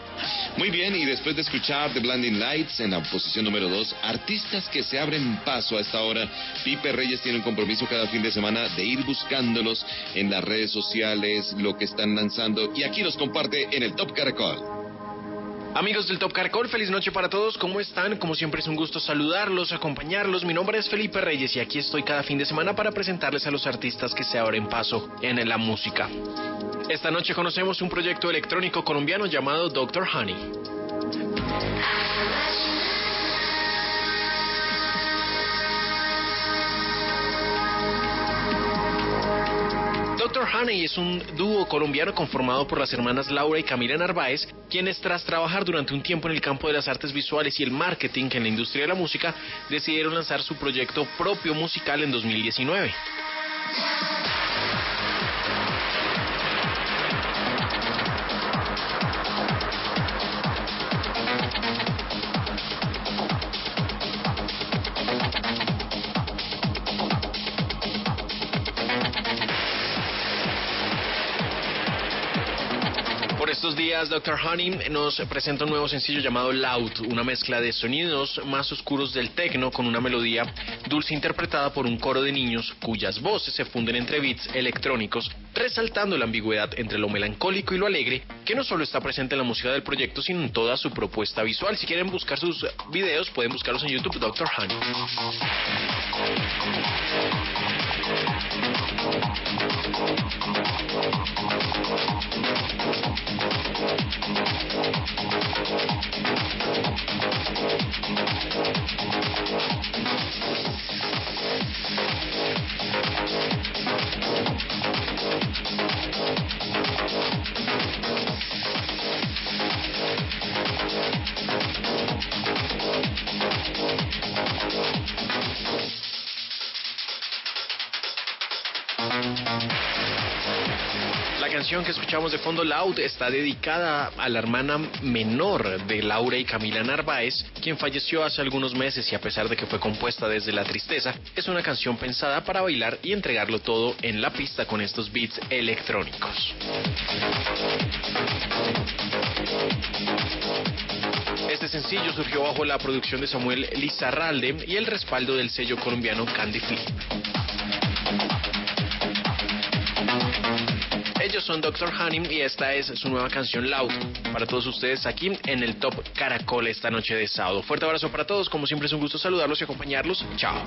Muy bien, y después de escuchar The Blinding Lights en la posición número 2, artistas que se abren paso a esta hora, Pipe Reyes tiene un compromiso cada fin de semana de ir buscándolos en las redes sociales, lo que están lanzando, y aquí los comparte en el Top Caracol. Amigos del Top Caracol, feliz noche para todos. ¿Cómo están? Como siempre es un gusto saludarlos, acompañarlos. Mi nombre es Felipe Reyes y aquí estoy cada fin de semana para presentarles a los artistas que se abren paso en la música. Esta noche conocemos un proyecto electrónico colombiano llamado Dr. Honey. Dr. Honey es un dúo colombiano conformado por las hermanas Laura y Camila Narváez, quienes tras trabajar durante un tiempo en el campo de las artes visuales y el marketing en la industria de la música, decidieron lanzar su proyecto propio musical en 2019. Estos días, Dr. Honey nos presenta un nuevo sencillo llamado Loud, una mezcla de sonidos más oscuros del techno con una melodía dulce interpretada por un coro de niños cuyas voces se funden entre beats electrónicos, resaltando la ambigüedad entre lo melancólico y lo alegre, que no solo está presente en la música del proyecto, sino en toda su propuesta visual. Si quieren buscar sus videos, pueden buscarlos en YouTube, Dr. Honey. Escuchamos de fondo Loud está dedicada a la hermana menor de Laura y Camila Narváez, quien falleció hace algunos meses y a pesar de que fue compuesta desde la tristeza, es una canción pensada para bailar y entregarlo todo en la pista con estos beats electrónicos. Este sencillo surgió bajo la producción de Samuel Lizarralde y el respaldo del sello colombiano Candy Flip. Ellos son Dr. Honey y esta es su nueva canción Loud. Para todos ustedes aquí en el Top Caracol esta noche de sábado. Fuerte abrazo para todos, como siempre es un gusto saludarlos y acompañarlos. Chao.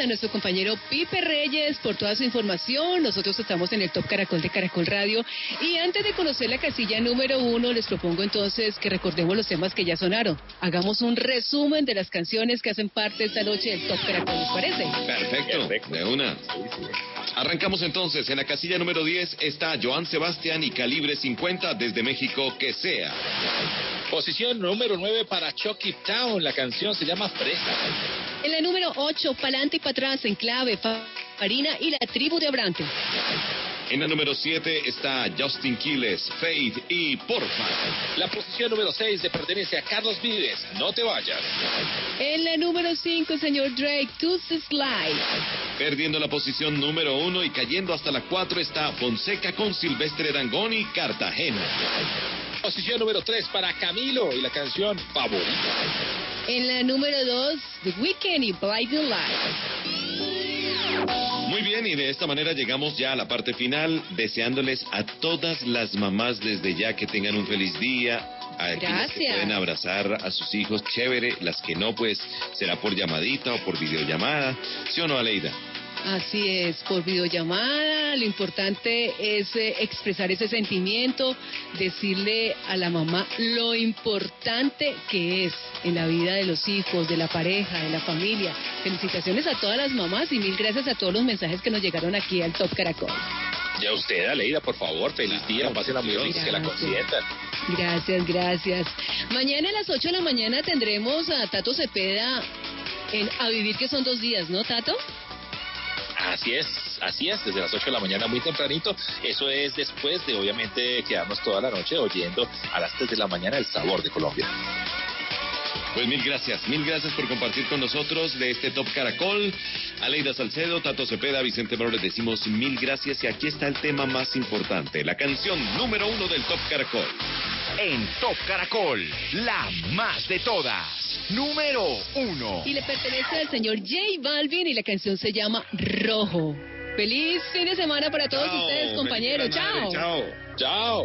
A nuestro compañero Pipe Reyes por toda su información. Nosotros estamos en el Top Caracol de Caracol Radio. Y antes de conocer la casilla número uno, les propongo entonces que recordemos los temas que ya sonaron. Hagamos un resumen de las canciones que hacen parte esta noche del Top Caracol, ¿les parece? Perfecto, de una. Arrancamos entonces. En la casilla número 10 está Joan Sebastián y Calibre 50 desde México, que sea. Posición número 9 para Chucky Town. La canción se llama Fresa. En la número 8, Pa'lante y para atrás en clave, Fa- Farina y la tribu de Abrante. En la número 7 está Justin Quiles, Faith y Porfa. La posición número 6 le pertenece a Carlos Vives. No te vayas. En la número 5, señor Drake, Tuesday Slide. Perdiendo la posición número 1 y cayendo hasta la 4 está Fonseca con Silvestre Dangón y Cartagena. Posición número 3 para Camilo y la canción Favorita. En la número 2, The Weeknd y Blinding Lights. Muy bien, y de esta manera llegamos ya a la parte final, deseándoles a todas las mamás desde ya que tengan un feliz día. A aquellas que Gracias. pueden abrazar a sus hijos, chévere. Las que no, pues será por llamadita o por videollamada. ¿Sí o no, Aleida? Así es, por videollamada, lo importante es eh, expresar ese sentimiento, decirle a la mamá lo importante que es en la vida de los hijos, de la pareja, de la familia. Felicitaciones a todas las mamás y mil gracias a todos los mensajes que nos llegaron aquí al Top Caracol. Ya usted, Aleida, por favor, feliz día, pásenla muy bien, que la Gracias. consientan. Gracias, gracias. Mañana a las 8 de la mañana tendremos a Tato Cepeda en A Vivir, que son dos días, ¿no, Tato? Así es, así es, desde las 8 de la mañana muy tempranito. Eso es después de obviamente quedarnos toda la noche oyendo a las 3 de la mañana el sabor de Colombia. Pues mil gracias, mil gracias por compartir con nosotros de este Top Caracol. Aleida Salcedo, Tato Cepeda, Vicente Moro, les decimos mil gracias y aquí está el tema más importante, la canción número uno del Top Caracol. En Top Caracol, la más de todas. Número uno. Y le pertenece al señor J Balvin y la canción se llama Rojo. Feliz fin de semana para todos Chao, ustedes, compañeros. de la Chao. madre, Chao.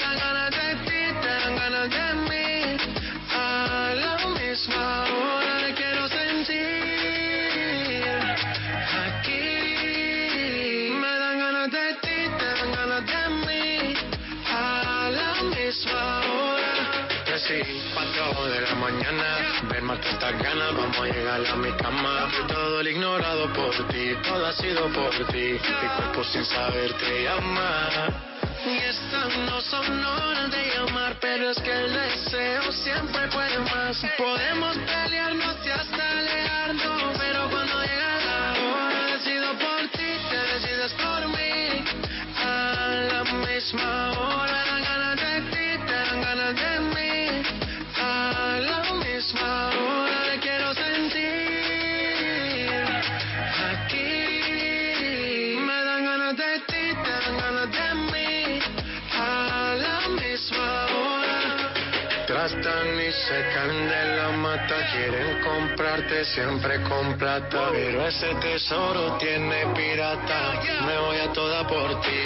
mañana, ver más tantas ganas, vamos a llegar a mi cama. Fui todo el ignorado por ti, todo ha sido por ti. Mi cuerpo sin saber te llama. Y estas no son horas de llamar, pero es que el deseo siempre puede más. Podemos pelearnos y hasta alejarnos, pero cuando llega la hora decido por ti, te decides por mí. A la misma hora Tratan y se caen de la mata, quieren comprarte siempre con plata. Pero ese tesoro tiene pirata, me voy a toda por ti.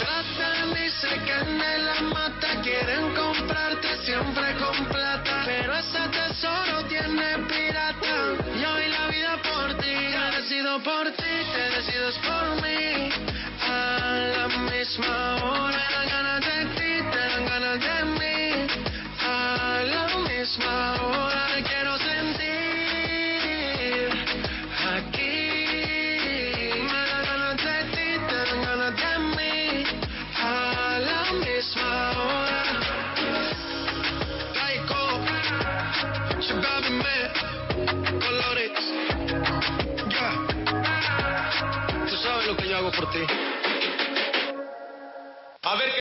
Tratan y se caen de la mata, quieren comprarte siempre con plata. Pero ese tesoro tiene pirata, yo doy la vida por ti. Te decido por ti, te decides por mí. hago por ti. A ver qué.